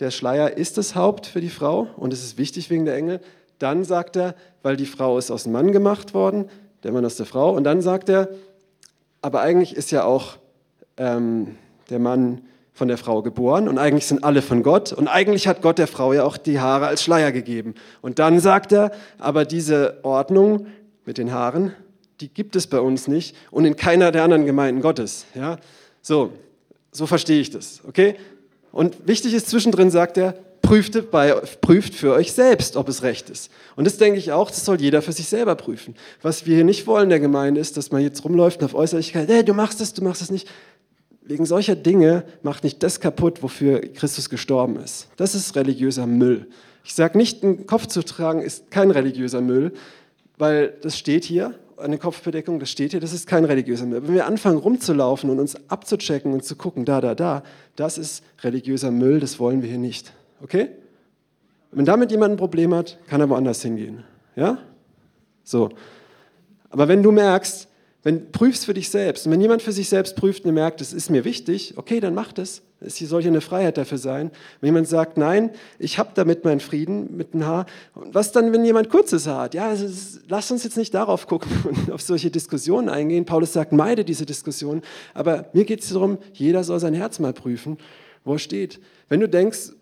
der Schleier ist das Haupt für die Frau und es ist wichtig wegen der Engel. Dann sagt er, weil die Frau ist aus dem Mann gemacht worden, der Mann aus der Frau. Und dann sagt er, aber eigentlich ist ja auch ähm, der Mann von der Frau geboren und eigentlich sind alle von Gott und eigentlich hat Gott der Frau ja auch die Haare als Schleier gegeben. Und dann sagt er, aber diese Ordnung mit den Haaren, die gibt es bei uns nicht und in keiner der anderen Gemeinden Gottes. Ja? So, so verstehe ich das, okay? Und wichtig ist zwischendrin, sagt er, prüft, bei, prüft für euch selbst, ob es recht ist. Und das denke ich auch, das soll jeder für sich selber prüfen. Was wir hier nicht wollen in der Gemeinde ist, dass man jetzt rumläuft und auf Äußerlichkeit, hey, du machst es, du machst es nicht wegen solcher Dinge macht nicht das kaputt, wofür Christus gestorben ist. Das ist religiöser Müll. Ich sage nicht, einen Kopf zu tragen ist kein religiöser Müll, weil das steht hier, eine Kopfbedeckung, das steht hier, das ist kein religiöser Müll. Wenn wir anfangen rumzulaufen und uns abzuchecken und zu gucken, da, da, da, das ist religiöser Müll, das wollen wir hier nicht. Okay? Wenn damit jemand ein Problem hat, kann er woanders hingehen. Ja? So. Aber wenn du merkst, wenn prüfst für dich selbst und wenn jemand für sich selbst prüft und merkt, es ist mir wichtig, okay, dann mach das. Es soll hier eine Freiheit dafür sein. Wenn jemand sagt, nein, ich habe damit meinen Frieden mit dem Haar. Und was dann, wenn jemand kurzes Haar hat? Ja, ist, lass uns jetzt nicht darauf gucken und auf solche Diskussionen eingehen. Paulus sagt, meide diese Diskussion. Aber mir geht es darum, jeder soll sein Herz mal prüfen, wo er steht. Wenn du denkst,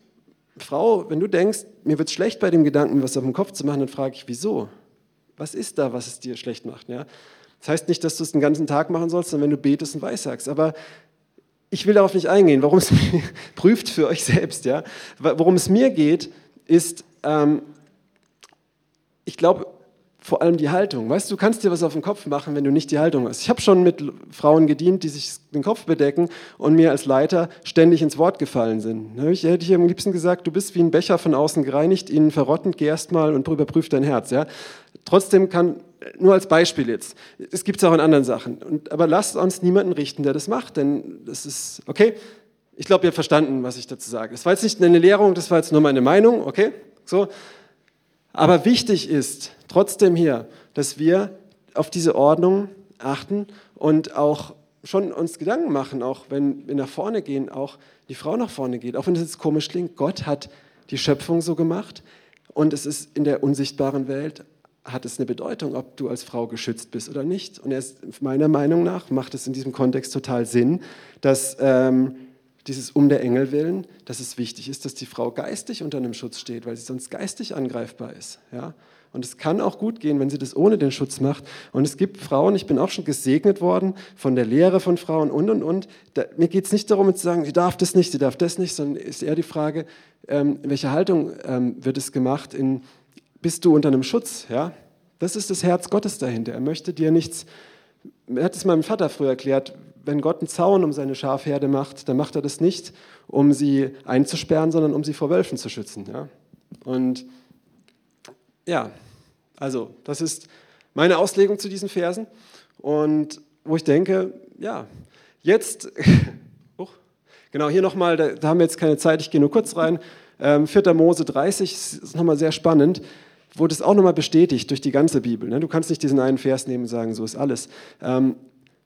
Frau, wenn du denkst, mir wird schlecht bei dem Gedanken, was auf dem Kopf zu machen, dann frage ich, wieso? Was ist da, was es dir schlecht macht? Ja? Das heißt nicht, dass du es den ganzen Tag machen sollst, sondern wenn du betest und weissagst. Aber ich will darauf nicht eingehen, warum es prüft für euch selbst. Ja? Worum es mir geht, ist, ähm, ich glaube, vor allem die Haltung. Weißt du, du kannst dir was auf den Kopf machen, wenn du nicht die Haltung hast. Ich habe schon mit Frauen gedient, die sich den Kopf bedecken und mir als Leiter ständig ins Wort gefallen sind. Da hätte ich am liebsten gesagt, du bist wie ein Becher von außen gereinigt, innen verrottend, geh erst mal und überprüf dein Herz. Ja? Trotzdem kann, nur als Beispiel jetzt, es gibt es auch in anderen Sachen. Und, aber lasst uns niemanden richten, der das macht, denn das ist, okay, ich glaube, ihr habt verstanden, was ich dazu sage. Das war jetzt nicht eine Lehrung, das war jetzt nur meine Meinung, okay? So. Aber wichtig ist trotzdem hier, dass wir auf diese Ordnung achten und auch schon uns Gedanken machen, auch wenn wir nach vorne gehen, auch die Frau nach vorne geht. Auch wenn das jetzt komisch klingt, Gott hat die Schöpfung so gemacht und es ist in der unsichtbaren Welt, hat es eine Bedeutung, ob du als Frau geschützt bist oder nicht. Und erst meiner Meinung nach macht es in diesem Kontext total Sinn, dass ähm, dieses um der Engel willen, dass es wichtig ist, dass die Frau geistig unter einem Schutz steht, weil sie sonst geistig angreifbar ist. Ja? Und es kann auch gut gehen, wenn sie das ohne den Schutz macht. Und es gibt Frauen, ich bin auch schon gesegnet worden von der Lehre von Frauen und, und, und. Da, mir geht es nicht darum, zu sagen, sie darf das nicht, sie darf das nicht, sondern ist eher die Frage, ähm, in welcher Haltung ähm, wird es gemacht? In, bist du unter einem Schutz? Ja? Das ist das Herz Gottes dahinter. Er möchte dir nichts. Er hat es meinem Vater früher erklärt, wenn Gott einen Zaun um seine Schafherde macht, dann macht er das nicht, um sie einzusperren, sondern um sie vor Wölfen zu schützen. Ja? Und ja, also das ist meine Auslegung zu diesen Versen. Und wo ich denke, ja, jetzt, genau hier nochmal, da, da, haben wir jetzt keine Zeit, ich gehe nur kurz rein. Ähm, 4. Mose 30 ist nochmal sehr spannend, wo das auch nochmal bestätigt durch die ganze Bibel. Ne? Du kannst nicht diesen einen Vers nehmen und sagen, so ist alles.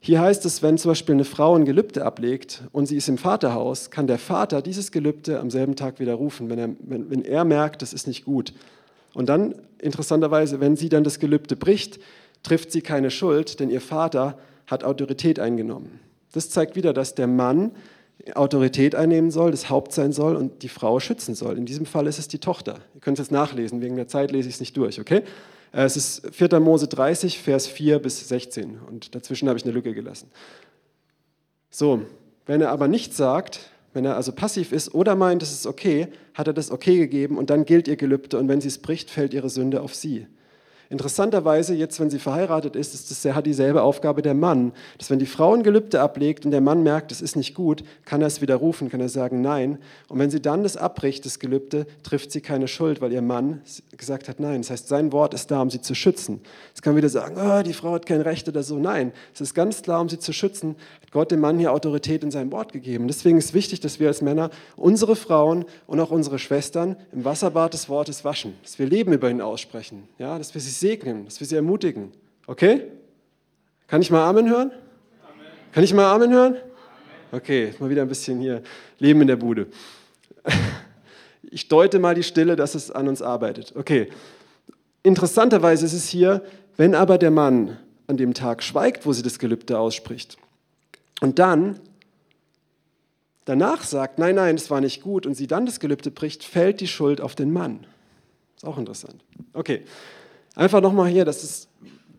Hier heißt es, wenn zum Beispiel eine Frau ein Gelübde ablegt und sie ist im Vaterhaus, kann der Vater dieses Gelübde am selben Tag wieder rufen, wenn er, wenn, wenn er merkt, das ist nicht gut. Und dann, interessanterweise, wenn sie dann das Gelübde bricht, trifft sie keine Schuld, denn ihr Vater hat Autorität eingenommen. Das zeigt wieder, dass der Mann Autorität einnehmen soll, das Haupt sein soll und die Frau schützen soll. In diesem Fall ist es die Tochter. Ihr könnt es jetzt nachlesen, wegen der Zeit lese ich es nicht durch, okay? Äh, es ist 4. Mose 30, Vers 4 bis 16 und dazwischen habe ich eine Lücke gelassen. So, wenn er aber nichts sagt, wenn er also passiv ist oder meint, es ist okay, hat er das okay gegeben und dann gilt ihr Gelübde und wenn sie es bricht, fällt ihre Sünde auf sie. Interessanterweise, jetzt, wenn sie verheiratet ist, ist das, hat dieselbe Aufgabe der Mann. Dass, wenn die Frau ein Gelübde ablegt und der Mann merkt, es ist nicht gut, kann er es widerrufen, kann er sagen Nein. Und wenn sie dann das abbricht, das Gelübde, trifft sie keine Schuld, weil ihr Mann gesagt hat Nein. Das heißt, sein Wort ist da, um sie zu schützen. Jetzt kann wieder sagen, oh, die Frau hat kein Recht oder so. Nein, es ist ganz klar, um sie zu schützen, Gott dem Mann hier Autorität in sein Wort gegeben. Deswegen ist wichtig, dass wir als Männer unsere Frauen und auch unsere Schwestern im Wasserbad des Wortes waschen, dass wir Leben über ihn aussprechen, ja, dass wir sie segnen, dass wir sie ermutigen. Okay? Kann ich mal Amen hören? Amen. Kann ich mal Amen hören? Okay, mal wieder ein bisschen hier Leben in der Bude. Ich deute mal die Stille, dass es an uns arbeitet. Okay. Interessanterweise ist es hier, wenn aber der Mann an dem Tag schweigt, wo sie das Gelübde ausspricht, und dann danach sagt, nein, nein, es war nicht gut, und sie dann das Gelübde bricht, fällt die Schuld auf den Mann. Ist auch interessant. Okay, Einfach nochmal hier, dass es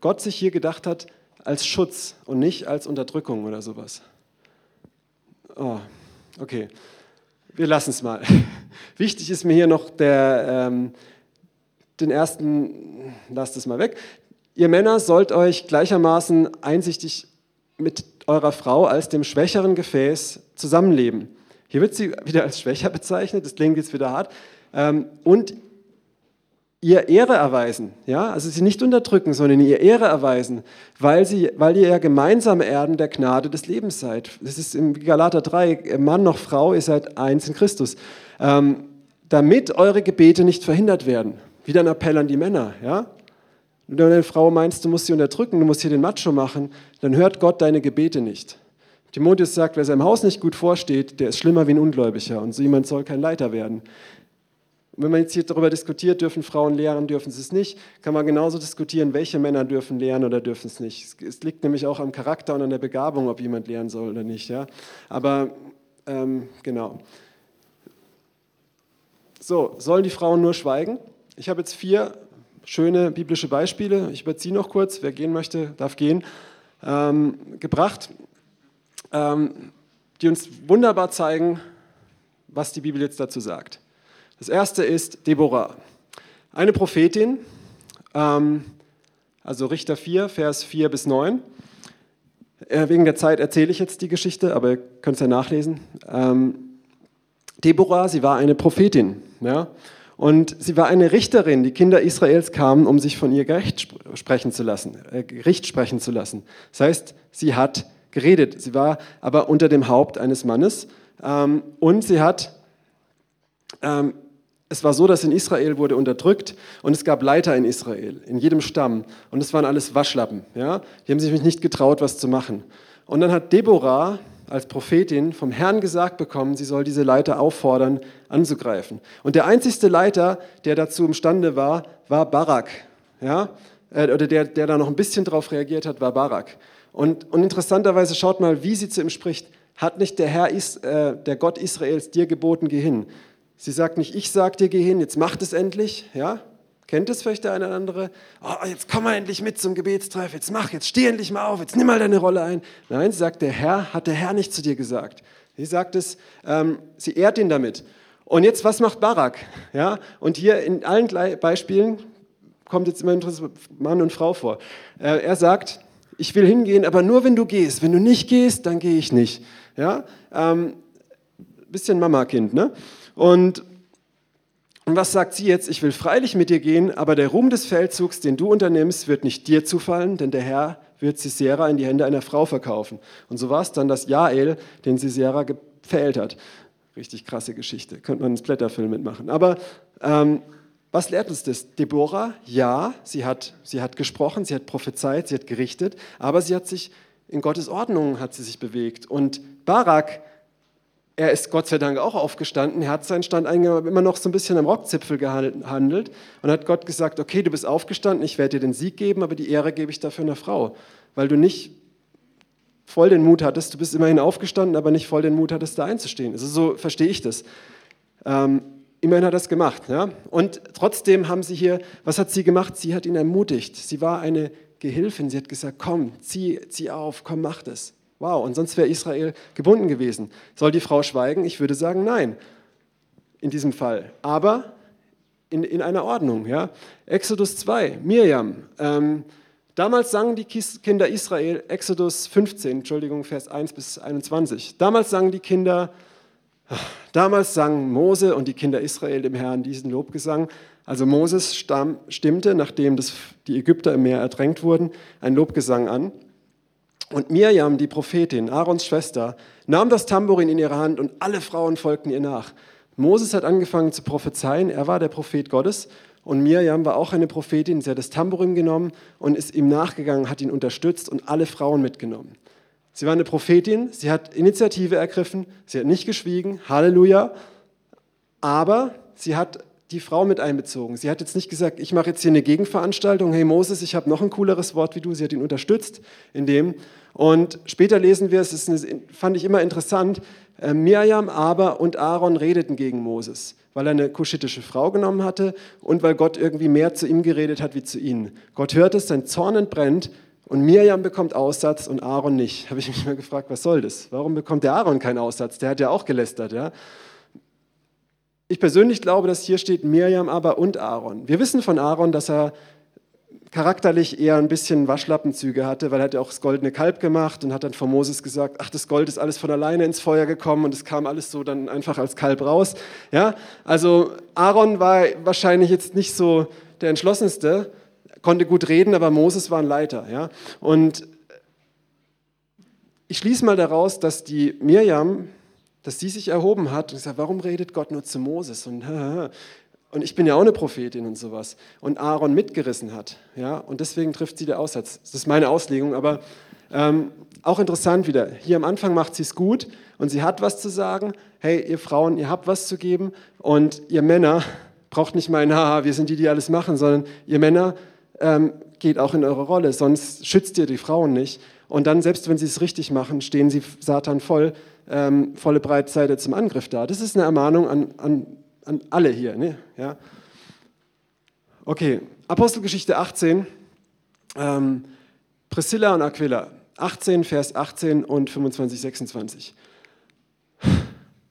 Gott sich hier gedacht hat als Schutz und nicht als Unterdrückung oder sowas. Oh, okay. Wir lassen es mal. Wichtig ist mir hier noch der, ähm, den ersten, lasst es mal weg. Ihr Männer sollt euch gleichermaßen einsichtig mit eurer Frau als dem schwächeren Gefäß zusammenleben. Hier wird sie wieder als schwächer bezeichnet, das klingt jetzt wieder hart. Ähm, und ihr Ehre erweisen, ja, also sie nicht unterdrücken, sondern ihr Ehre erweisen, weil, sie, weil ihr ja gemeinsam Erben der Gnade des Lebens seid. Das ist im Galater 3, Mann noch Frau, ihr seid eins in Christus. Ähm, damit eure Gebete nicht verhindert werden. Wieder ein Appell an die Männer, ja. Wenn du eine Frau meinst, du musst sie unterdrücken, du musst hier den Macho machen, dann hört Gott deine Gebete nicht. Timotheus sagt, wer seinem Haus nicht gut vorsteht, der ist schlimmer wie ein Ungläubiger und so jemand soll kein Leiter werden. Und wenn man jetzt hier darüber diskutiert, dürfen Frauen lehren, dürfen sie es nicht, kann man genauso diskutieren, welche Männer dürfen lehren oder dürfen es nicht. Es liegt nämlich auch am Charakter und an der Begabung, ob jemand lehren soll oder nicht. Ja? Aber ähm, genau. So, sollen die Frauen nur schweigen? Ich habe jetzt vier schöne biblische Beispiele, ich überziehe noch kurz, wer gehen möchte, darf gehen, ähm, gebracht, ähm, die uns wunderbar zeigen, was die Bibel jetzt dazu sagt. Das erste ist Deborah, eine Prophetin, ähm, also Richter 4, Vers 4 bis 9. Äh, wegen der Zeit erzähle ich jetzt die Geschichte, aber ihr könnt es ja nachlesen. Ähm, Deborah, sie war eine Prophetin. Ja? Und sie war eine Richterin. Die Kinder Israels kamen, um sich von ihr Gericht sprechen zu lassen, äh, Gericht sprechen zu lassen. Das heißt, sie hat geredet. Sie war aber unter dem Haupt eines Mannes Ähm, und sie hat, ähm, es war so, dass in Israel wurde unterdrückt und es gab Leiter in Israel, in jedem Stamm. Und es waren alles Waschlappen. Ja? Die haben sich nicht getraut, was zu machen. Und dann hat Deborah als Prophetin vom Herrn gesagt bekommen, sie soll diese Leiter auffordern, anzugreifen. Und der einzigste Leiter, der dazu imstande war, war Barak. Ja? Äh, oder der, der da noch ein bisschen drauf reagiert hat, war Barak. Und, und interessanterweise schaut mal, wie sie zu ihm spricht. Hat nicht der Herr, Is, äh, der Gott Israels, dir geboten, geh hin? Sie sagt nicht, ich sag dir, geh hin, jetzt macht es endlich. Ja? Kennt es vielleicht der eine oder andere? Oh, jetzt komm mal endlich mit zum Gebetstreff, jetzt mach, jetzt steh endlich mal auf, jetzt nimm mal deine Rolle ein. Nein, sie sagt, der Herr, hat der Herr nicht zu dir gesagt. Sie sagt es, ähm, sie ehrt ihn damit. Und jetzt, was macht Barak? Ja? Und hier in allen Beispielen kommt jetzt immer Mann und Frau vor. Äh, er sagt, ich will hingehen, aber nur wenn du gehst. Wenn du nicht gehst, dann gehe ich nicht. Ja? Ähm, bisschen Mama-Kind, ne? Und, und was sagt sie jetzt? Ich will freilich mit dir gehen, aber der Ruhm des Feldzugs, den du unternimmst, wird nicht dir zufallen, denn der Herr wird Sisera in die Hände einer Frau verkaufen. Und so war es dann, dass Jael den Sisera gefällt hat. Richtig krasse Geschichte. Könnte man einen Blätterfilm mitmachen. Aber ähm, was lehrt uns das? Deborah, ja, sie hat, sie hat gesprochen, sie hat prophezeit, sie hat gerichtet, aber sie hat sich in Gottes Ordnung hat sie sich bewegt. Und Barak, er ist Gott sei Dank auch aufgestanden, er hat seinen Stand immer noch so ein bisschen am Rockzipfel gehandelt und hat Gott gesagt, okay, du bist aufgestanden, ich werde dir den Sieg geben, aber die Ehre gebe ich dafür einer Frau, weil du nicht voll den Mut hattest, du bist immerhin aufgestanden, aber nicht voll den Mut hattest, da einzustehen. Also so verstehe ich das. Ähm, Immerhin hat er das gemacht. Ja? Und trotzdem haben sie hier, was hat sie gemacht? Sie hat ihn ermutigt. Sie war eine Gehilfin. Sie hat gesagt, komm, zieh, zieh auf, komm, mach das. Wow, und sonst wäre Israel gebunden gewesen. Soll die Frau schweigen? Ich würde sagen, nein, in diesem Fall. Aber in, in einer Ordnung. Ja? Exodus 2, Mirjam. Ähm, damals sangen die Kinder Israel, Exodus 15, Entschuldigung, Vers 1 bis 21. Damals sangen die Kinder Damals sangen Mose und die Kinder Israel dem Herrn diesen Lobgesang. Also Moses stamm, stimmte, nachdem das, die Ägypter im Meer ertränkt wurden, ein Lobgesang an. Und Mirjam, die Prophetin, Aarons Schwester, nahm das Tambourin in ihre Hand und alle Frauen folgten ihr nach. Moses hat angefangen zu prophezeien, er war der Prophet Gottes und Mirjam war auch eine Prophetin. Sie hat das Tambourin genommen und ist ihm nachgegangen, hat ihn unterstützt und alle Frauen mitgenommen. Sie war eine Prophetin, sie hat Initiative ergriffen, sie hat nicht geschwiegen, Halleluja, aber sie hat die Frau mit einbezogen. Sie hat jetzt nicht gesagt, ich mache jetzt hier eine Gegenveranstaltung, hey Moses, ich habe noch ein cooleres Wort wie du. Sie hat ihn unterstützt in dem. Und später lesen wir, es ist eine, fand ich immer interessant, äh, Mirjam aber und Aaron redeten gegen Moses, weil er eine kuschitische Frau genommen hatte und weil Gott irgendwie mehr zu ihm geredet hat wie zu ihnen. Gott hört es, sein Zorn entbrennt und Mirjam bekommt Aussatz und Aaron nicht. Habe ich mich mal gefragt, was soll das? Warum bekommt der Aaron keinen Aussatz? Der hat ja auch gelästert. Ja? Ich persönlich glaube, dass hier steht Mirjam aber und Aaron. Wir wissen von Aaron, dass er charakterlich eher ein bisschen Waschlappenzüge hatte, weil er hat ja auch das goldene Kalb gemacht und hat dann von Moses gesagt, ach, das Gold ist alles von alleine ins Feuer gekommen und es kam alles so dann einfach als Kalb raus. Ja? Also Aaron war wahrscheinlich jetzt nicht so der entschlossenste, konnte gut reden, aber Moses war ein Leiter. Ja? Und ich schließe mal daraus, dass die Mirjam, dass sie sich erhoben hat und gesagt, warum redet Gott nur zu Moses? Und, und ich bin ja auch eine Prophetin und sowas. Und Aaron mitgerissen hat. Ja? Und deswegen trifft sie der Aussatz. Das ist meine Auslegung, aber ähm, auch interessant wieder. Hier am Anfang macht sie es gut und sie hat was zu sagen. Hey, ihr Frauen, ihr habt was zu geben. Und ihr Männer braucht nicht meinen, haha, wir sind die, die alles machen, sondern ihr Männer ähm, geht auch in eure Rolle, sonst schützt ihr die Frauen nicht. Und dann, selbst wenn sie es richtig machen, stehen sie Satan voll, ähm, volle Breitseite zum Angriff da. Das ist eine Ermahnung an, an, an alle hier. Ne? Ja? Okay, Apostelgeschichte 18, ähm, Priscilla und Aquila. 18, Vers 18 und 25, 26.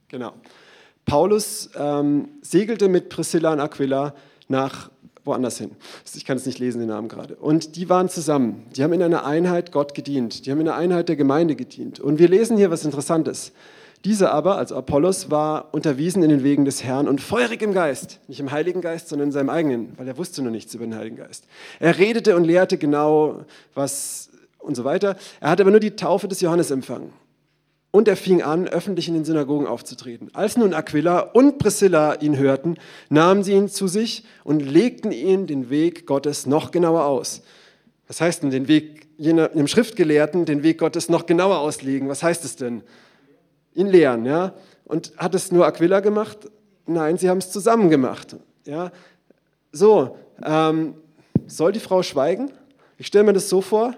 Genau. Paulus ähm, segelte mit Priscilla und Aquila nach woanders hin. Ich kann es nicht lesen, den Namen gerade. Und die waren zusammen. Die haben in einer Einheit Gott gedient. Die haben in der Einheit der Gemeinde gedient. Und wir lesen hier was Interessantes. Dieser aber, also Apollos, war unterwiesen in den Wegen des Herrn und feurig im Geist. Nicht im Heiligen Geist, sondern in seinem eigenen, weil er wusste noch nichts über den Heiligen Geist. Er redete und lehrte genau, was und so weiter. Er hatte aber nur die Taufe des Johannes empfangen. Und er fing an, öffentlich in den Synagogen aufzutreten. Als nun Aquila und Priscilla ihn hörten, nahmen sie ihn zu sich und legten ihm den Weg Gottes noch genauer aus. Was heißt denn den Weg, dem Schriftgelehrten den Weg Gottes noch genauer auslegen? Was heißt es denn? Ihn lehren, ja? Und hat es nur Aquila gemacht? Nein, sie haben es zusammen gemacht. Ja? So, ähm, soll die Frau schweigen? Ich stelle mir das so vor,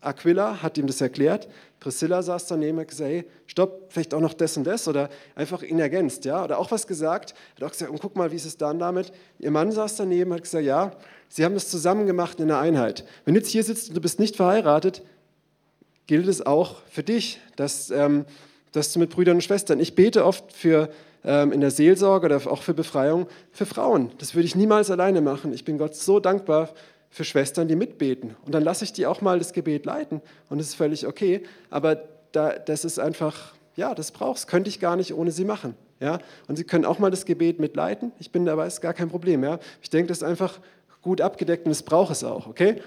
Aquila hat ihm das erklärt, Priscilla saß daneben und hat gesagt, hey, stopp, vielleicht auch noch das und das oder einfach ihn ergänzt, ja, oder auch was gesagt, hat auch gesagt, und guck mal, wie ist es dann damit? Ihr Mann saß daneben und hat gesagt, ja, sie haben das zusammen gemacht in einer Einheit. Wenn du jetzt hier sitzt und du bist nicht verheiratet, gilt es auch für dich, dass, ähm, dass du mit Brüdern und Schwestern, ich bete oft für ähm, in der Seelsorge oder auch für Befreiung für Frauen. Das würde ich niemals alleine machen. Ich bin Gott so dankbar für Schwestern, die mitbeten. Und dann lasse ich die auch mal das Gebet leiten. Und es ist völlig okay. Aber da, das ist einfach, ja, das brauchst, könnte ich gar nicht ohne sie machen. Ja? Und sie können auch mal das Gebet mitleiten. Ich bin dabei, ist gar kein Problem. Ja? Ich denke, das ist einfach gut abgedeckt und es braucht es auch. Okay?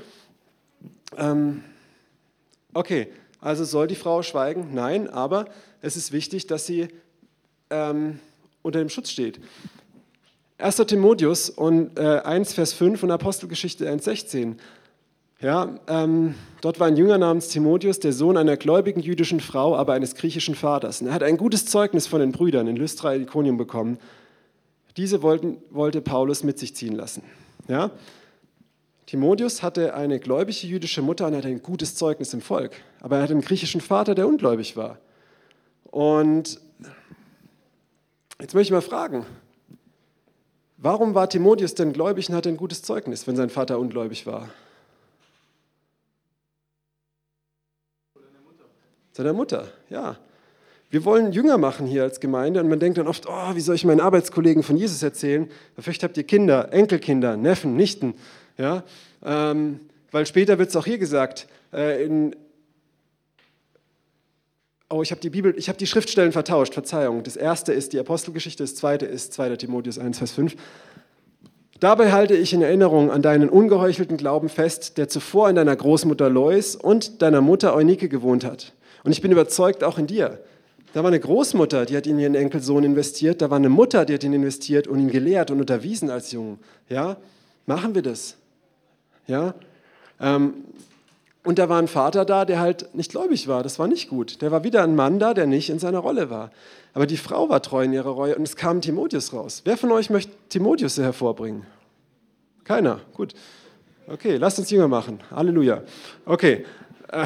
Ähm, okay, also soll die Frau schweigen? Nein, aber es ist wichtig, dass sie ähm, unter dem Schutz steht. 1. Timotheus und, äh, 1, Vers 5 und Apostelgeschichte 1, 16. Ja, ähm, dort war ein Jünger namens Timotheus, der Sohn einer gläubigen jüdischen Frau, aber eines griechischen Vaters. Und er hat ein gutes Zeugnis von den Brüdern in Lystra und Iconium bekommen. Diese wollten, wollte Paulus mit sich ziehen lassen. Ja? Timotheus hatte eine gläubige jüdische Mutter und hatte ein gutes Zeugnis im Volk. Aber er hatte einen griechischen Vater, der ungläubig war. Und jetzt möchte ich mal fragen, Warum war Timotheus denn gläubig und hatte ein gutes Zeugnis, wenn sein Vater ungläubig war? Seiner Mutter, ja. Wir wollen Jünger machen hier als Gemeinde und man denkt dann oft, oh, wie soll ich meinen Arbeitskollegen von Jesus erzählen? Vielleicht habt ihr Kinder, Enkelkinder, Neffen, Nichten. Ja? Ähm, weil später wird es auch hier gesagt, äh, in Oh, ich habe die Bibel, ich habe die Schriftstellen vertauscht, Verzeihung. Das erste ist die Apostelgeschichte, das zweite ist 2. Timotheus 1, Vers 5. Dabei halte ich in Erinnerung an deinen ungeheuchelten Glauben fest, der zuvor in deiner Großmutter Lois und deiner Mutter Eunike gewohnt hat. Und ich bin überzeugt, auch in dir. Da war eine Großmutter, die hat in ihren Enkelsohn investiert. Da war eine Mutter, die hat ihn investiert und ihn gelehrt und unterwiesen als Jungen. Ja, machen wir das. Ja, ähm, und da war ein Vater da, der halt nicht gläubig war. Das war nicht gut. Der war wieder ein Mann da, der nicht in seiner Rolle war. Aber die Frau war treu in ihrer Reue und es kam Timotheus raus. Wer von euch möchte Timotheus hervorbringen? Keiner. Gut. Okay, lasst uns Jünger machen. Halleluja. Okay. Äh,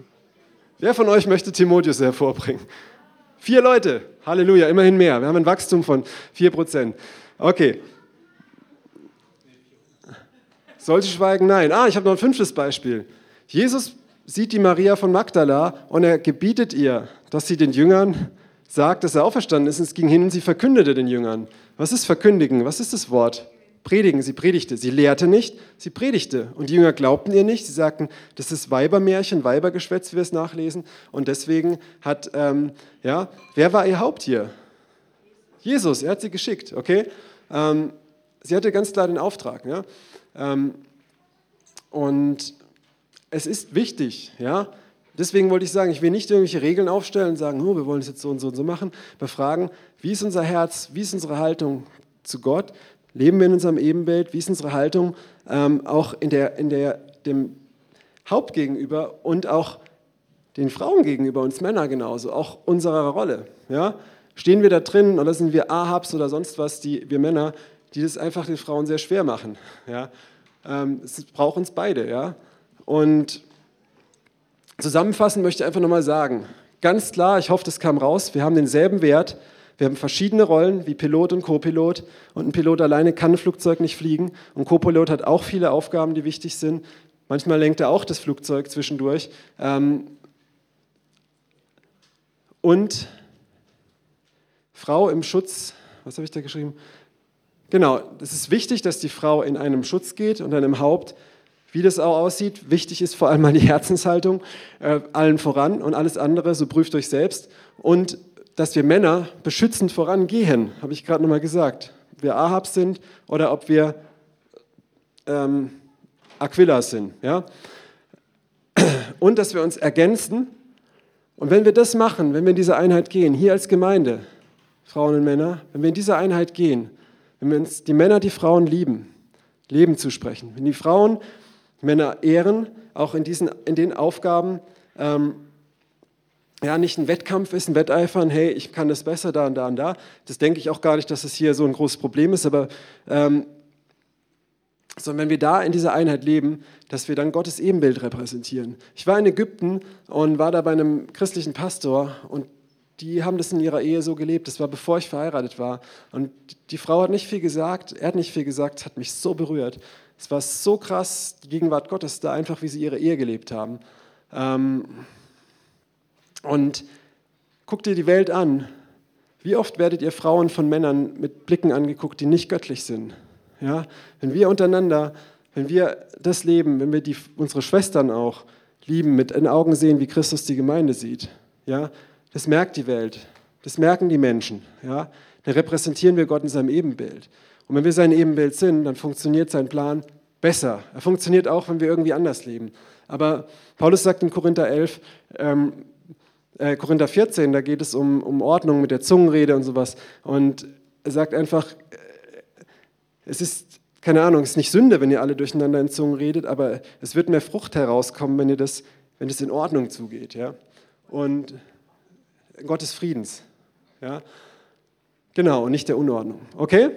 wer von euch möchte Timotheus hervorbringen? Vier Leute. Halleluja, immerhin mehr. Wir haben ein Wachstum von vier Prozent. Okay. Sollte schweigen? Nein. Ah, ich habe noch ein fünftes Beispiel. Jesus sieht die Maria von Magdala und er gebietet ihr, dass sie den Jüngern sagt, dass er auferstanden ist. Und es ging hin und sie verkündete den Jüngern. Was ist verkündigen? Was ist das Wort? Predigen. Sie predigte. Sie lehrte nicht, sie predigte. Und die Jünger glaubten ihr nicht. Sie sagten, das ist Weibermärchen, Weibergeschwätz, wie wir es nachlesen. Und deswegen hat, ähm, ja, wer war ihr Haupt hier? Jesus, er hat sie geschickt, okay? Ähm, sie hatte ganz klar den Auftrag, ja. Ähm, und es ist wichtig, ja. Deswegen wollte ich sagen, ich will nicht irgendwelche Regeln aufstellen und sagen, oh, wir wollen es jetzt so und so und so machen. Wir fragen, wie ist unser Herz, wie ist unsere Haltung zu Gott? Leben wir in unserem Ebenbild? Wie ist unsere Haltung ähm, auch in der, in der, dem Haupt gegenüber und auch den Frauen gegenüber, uns Männer genauso, auch unserer Rolle? Ja? Stehen wir da drin oder sind wir Ahabs oder sonst was, die, wir Männer, die das einfach den Frauen sehr schwer machen? Ja? Ähm, es braucht uns beide. Ja? Und zusammenfassend möchte ich einfach nochmal sagen, ganz klar, ich hoffe, das kam raus, wir haben denselben Wert, wir haben verschiedene Rollen wie Pilot und Copilot und ein Pilot alleine kann ein Flugzeug nicht fliegen und Copilot hat auch viele Aufgaben, die wichtig sind. Manchmal lenkt er auch das Flugzeug zwischendurch. Ähm, und Frau im Schutz, was habe ich da geschrieben? Genau, es ist wichtig, dass die Frau in einem Schutz geht und einem Haupt wie das auch aussieht, wichtig ist vor allem mal die Herzenshaltung, äh, allen voran und alles andere, so prüft euch selbst. Und dass wir Männer beschützend vorangehen, habe ich gerade nochmal gesagt. Ob wir Ahab sind oder ob wir ähm, Aquila sind. Ja? Und dass wir uns ergänzen Und wenn wir das machen, wenn wir in diese Einheit gehen, hier als Gemeinde, Frauen und Männer, wenn wir in diese Einheit gehen, wenn wir uns die Männer, die Frauen lieben, Leben zu sprechen, wenn die Frauen Männer ehren, auch in, diesen, in den Aufgaben, ähm, ja, nicht ein Wettkampf ist, ein Wetteifern, hey, ich kann das besser da und da und da. Das denke ich auch gar nicht, dass es hier so ein großes Problem ist, aber ähm, sondern wenn wir da in dieser Einheit leben, dass wir dann Gottes Ebenbild repräsentieren. Ich war in Ägypten und war da bei einem christlichen Pastor und die haben das in ihrer Ehe so gelebt. Das war bevor ich verheiratet war. Und die Frau hat nicht viel gesagt, er hat nicht viel gesagt, es hat mich so berührt. Es war so krass, die Gegenwart Gottes da, einfach wie sie ihre Ehe gelebt haben. Ähm, und guck dir die Welt an. Wie oft werdet ihr Frauen von Männern mit Blicken angeguckt, die nicht göttlich sind? Ja? Wenn wir untereinander, wenn wir das leben, wenn wir die, unsere Schwestern auch lieben, mit in Augen sehen, wie Christus die Gemeinde sieht, ja? das merkt die Welt, das merken die Menschen. Ja? Dann repräsentieren wir Gott in seinem Ebenbild. Und wenn wir sein Ebenbild sind, dann funktioniert sein Plan besser. Er funktioniert auch, wenn wir irgendwie anders leben. Aber Paulus sagt in Korinther 11, ähm, äh, Korinther 14, da geht es um, um Ordnung mit der Zungenrede und sowas. Und er sagt einfach, äh, es ist, keine Ahnung, es ist nicht Sünde, wenn ihr alle durcheinander in Zungen redet, aber es wird mehr Frucht herauskommen, wenn ihr das, wenn es in Ordnung zugeht. Ja? Und Gottes Friedens. Ja? Genau, und nicht der Unordnung. Okay?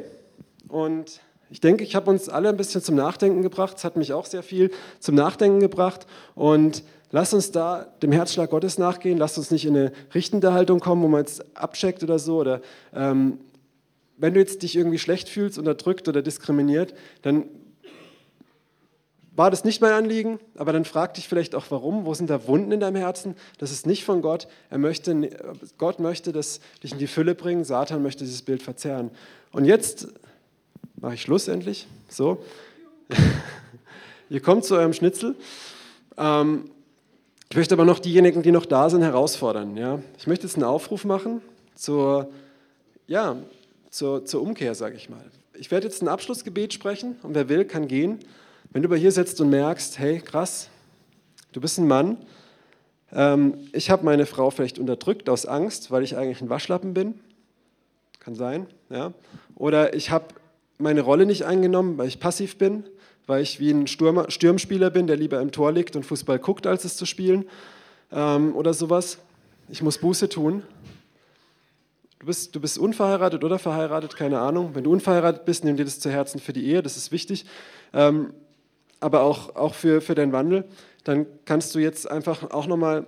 Und ich denke, ich habe uns alle ein bisschen zum Nachdenken gebracht. Es hat mich auch sehr viel zum Nachdenken gebracht. Und lasst uns da dem Herzschlag Gottes nachgehen. Lasst uns nicht in eine richtende Haltung kommen, wo man jetzt abcheckt oder so. Oder ähm, wenn du jetzt dich irgendwie schlecht fühlst, unterdrückt oder diskriminiert, dann war das nicht mein Anliegen, aber dann frag dich vielleicht auch, warum, wo sind da Wunden in deinem Herzen? Das ist nicht von Gott. Er möchte, Gott möchte das dich in die Fülle bringen, Satan möchte dieses Bild verzerren. Und jetzt mache ich Schluss endlich. So. Ihr kommt zu eurem Schnitzel. Ähm, ich möchte aber noch diejenigen, die noch da sind, herausfordern. Ja? Ich möchte jetzt einen Aufruf machen zur, ja, zur, zur Umkehr, sage ich mal. Ich werde jetzt ein Abschlussgebet sprechen und wer will, kann gehen. Wenn du aber hier sitzt und merkst, hey, krass, du bist ein Mann, ähm, ich habe meine Frau vielleicht unterdrückt aus Angst, weil ich eigentlich ein Waschlappen bin, kann sein, ja. Oder ich habe meine Rolle nicht eingenommen, weil ich passiv bin, weil ich wie ein Sturm, Stürmspieler bin, der lieber im Tor liegt und Fußball guckt, als es zu spielen ähm, oder sowas. Ich muss Buße tun. Du bist, du bist unverheiratet oder verheiratet, keine Ahnung. Wenn du unverheiratet bist, nimm dir das zu Herzen für die Ehe, das ist wichtig. Ähm, aber auch, auch für, für deinen Wandel. Dann kannst du jetzt einfach auch nochmal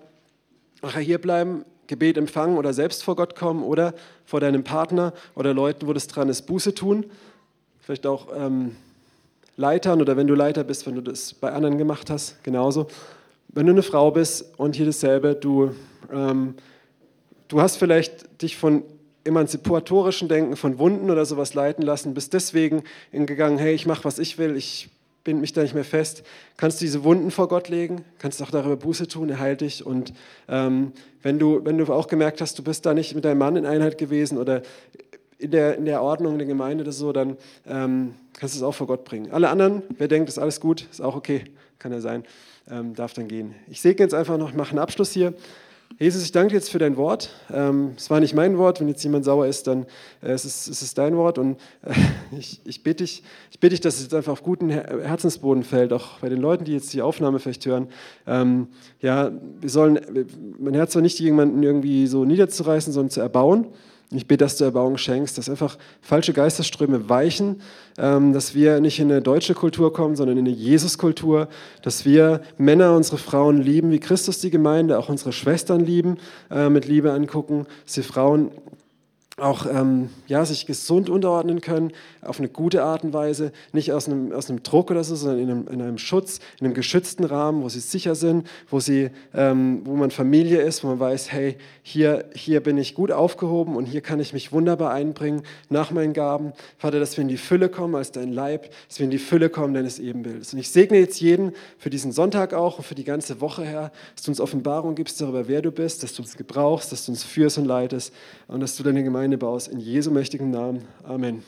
nachher hier bleiben, Gebet empfangen oder selbst vor Gott kommen oder vor deinem Partner oder Leuten, wo das dran ist, Buße tun vielleicht auch ähm, Leitern oder wenn du Leiter bist, wenn du das bei anderen gemacht hast, genauso. Wenn du eine Frau bist und hier dasselbe, du, ähm, du hast vielleicht dich von emanzipatorischen Denken, von Wunden oder sowas leiten lassen, bist deswegen gegangen, hey, ich mache, was ich will, ich bin mich da nicht mehr fest. Kannst du diese Wunden vor Gott legen, kannst auch darüber Buße tun, er heilt dich. Und ähm, wenn, du, wenn du auch gemerkt hast, du bist da nicht mit deinem Mann in Einheit gewesen oder in der, in der Ordnung der Gemeinde oder so, dann ähm, kannst du es auch vor Gott bringen. Alle anderen, wer denkt, ist alles gut, ist auch okay, kann ja sein, ähm, darf dann gehen. Ich segne jetzt einfach noch, mache einen Abschluss hier. Jesus, ich danke dir jetzt für dein Wort. Ähm, es war nicht mein Wort. Wenn jetzt jemand sauer ist, dann äh, es ist es ist dein Wort. Und äh, ich, ich bitte dich, ich bitte dich, dass es jetzt einfach auf guten Herzensboden fällt, auch bei den Leuten, die jetzt die Aufnahme vielleicht hören. Ähm, ja, wir sollen, mein Herz soll nicht jemanden irgendwie so niederzureißen, sondern zu erbauen. Ich bete, dass du Erbauung schenkst, dass einfach falsche Geisterströme weichen, ähm, dass wir nicht in eine deutsche Kultur kommen, sondern in eine Jesuskultur, dass wir Männer unsere Frauen lieben, wie Christus die Gemeinde, auch unsere Schwestern lieben, äh, mit Liebe angucken, dass wir Frauen auch ähm, ja, sich gesund unterordnen können, auf eine gute Art und Weise, nicht aus einem, aus einem Druck oder so, sondern in einem, in einem Schutz, in einem geschützten Rahmen, wo sie sicher sind, wo, sie, ähm, wo man Familie ist, wo man weiß, hey, hier, hier bin ich gut aufgehoben und hier kann ich mich wunderbar einbringen nach meinen Gaben. Vater, dass wir in die Fülle kommen als dein Leib, dass wir in die Fülle kommen deines Ebenbildes. Und ich segne jetzt jeden für diesen Sonntag auch und für die ganze Woche, Herr, dass du uns Offenbarung gibst darüber, wer du bist, dass du uns gebrauchst, dass du uns führst und leitest und dass du deine Gemeinde baust. In Jesu mächtigen Namen. Amen.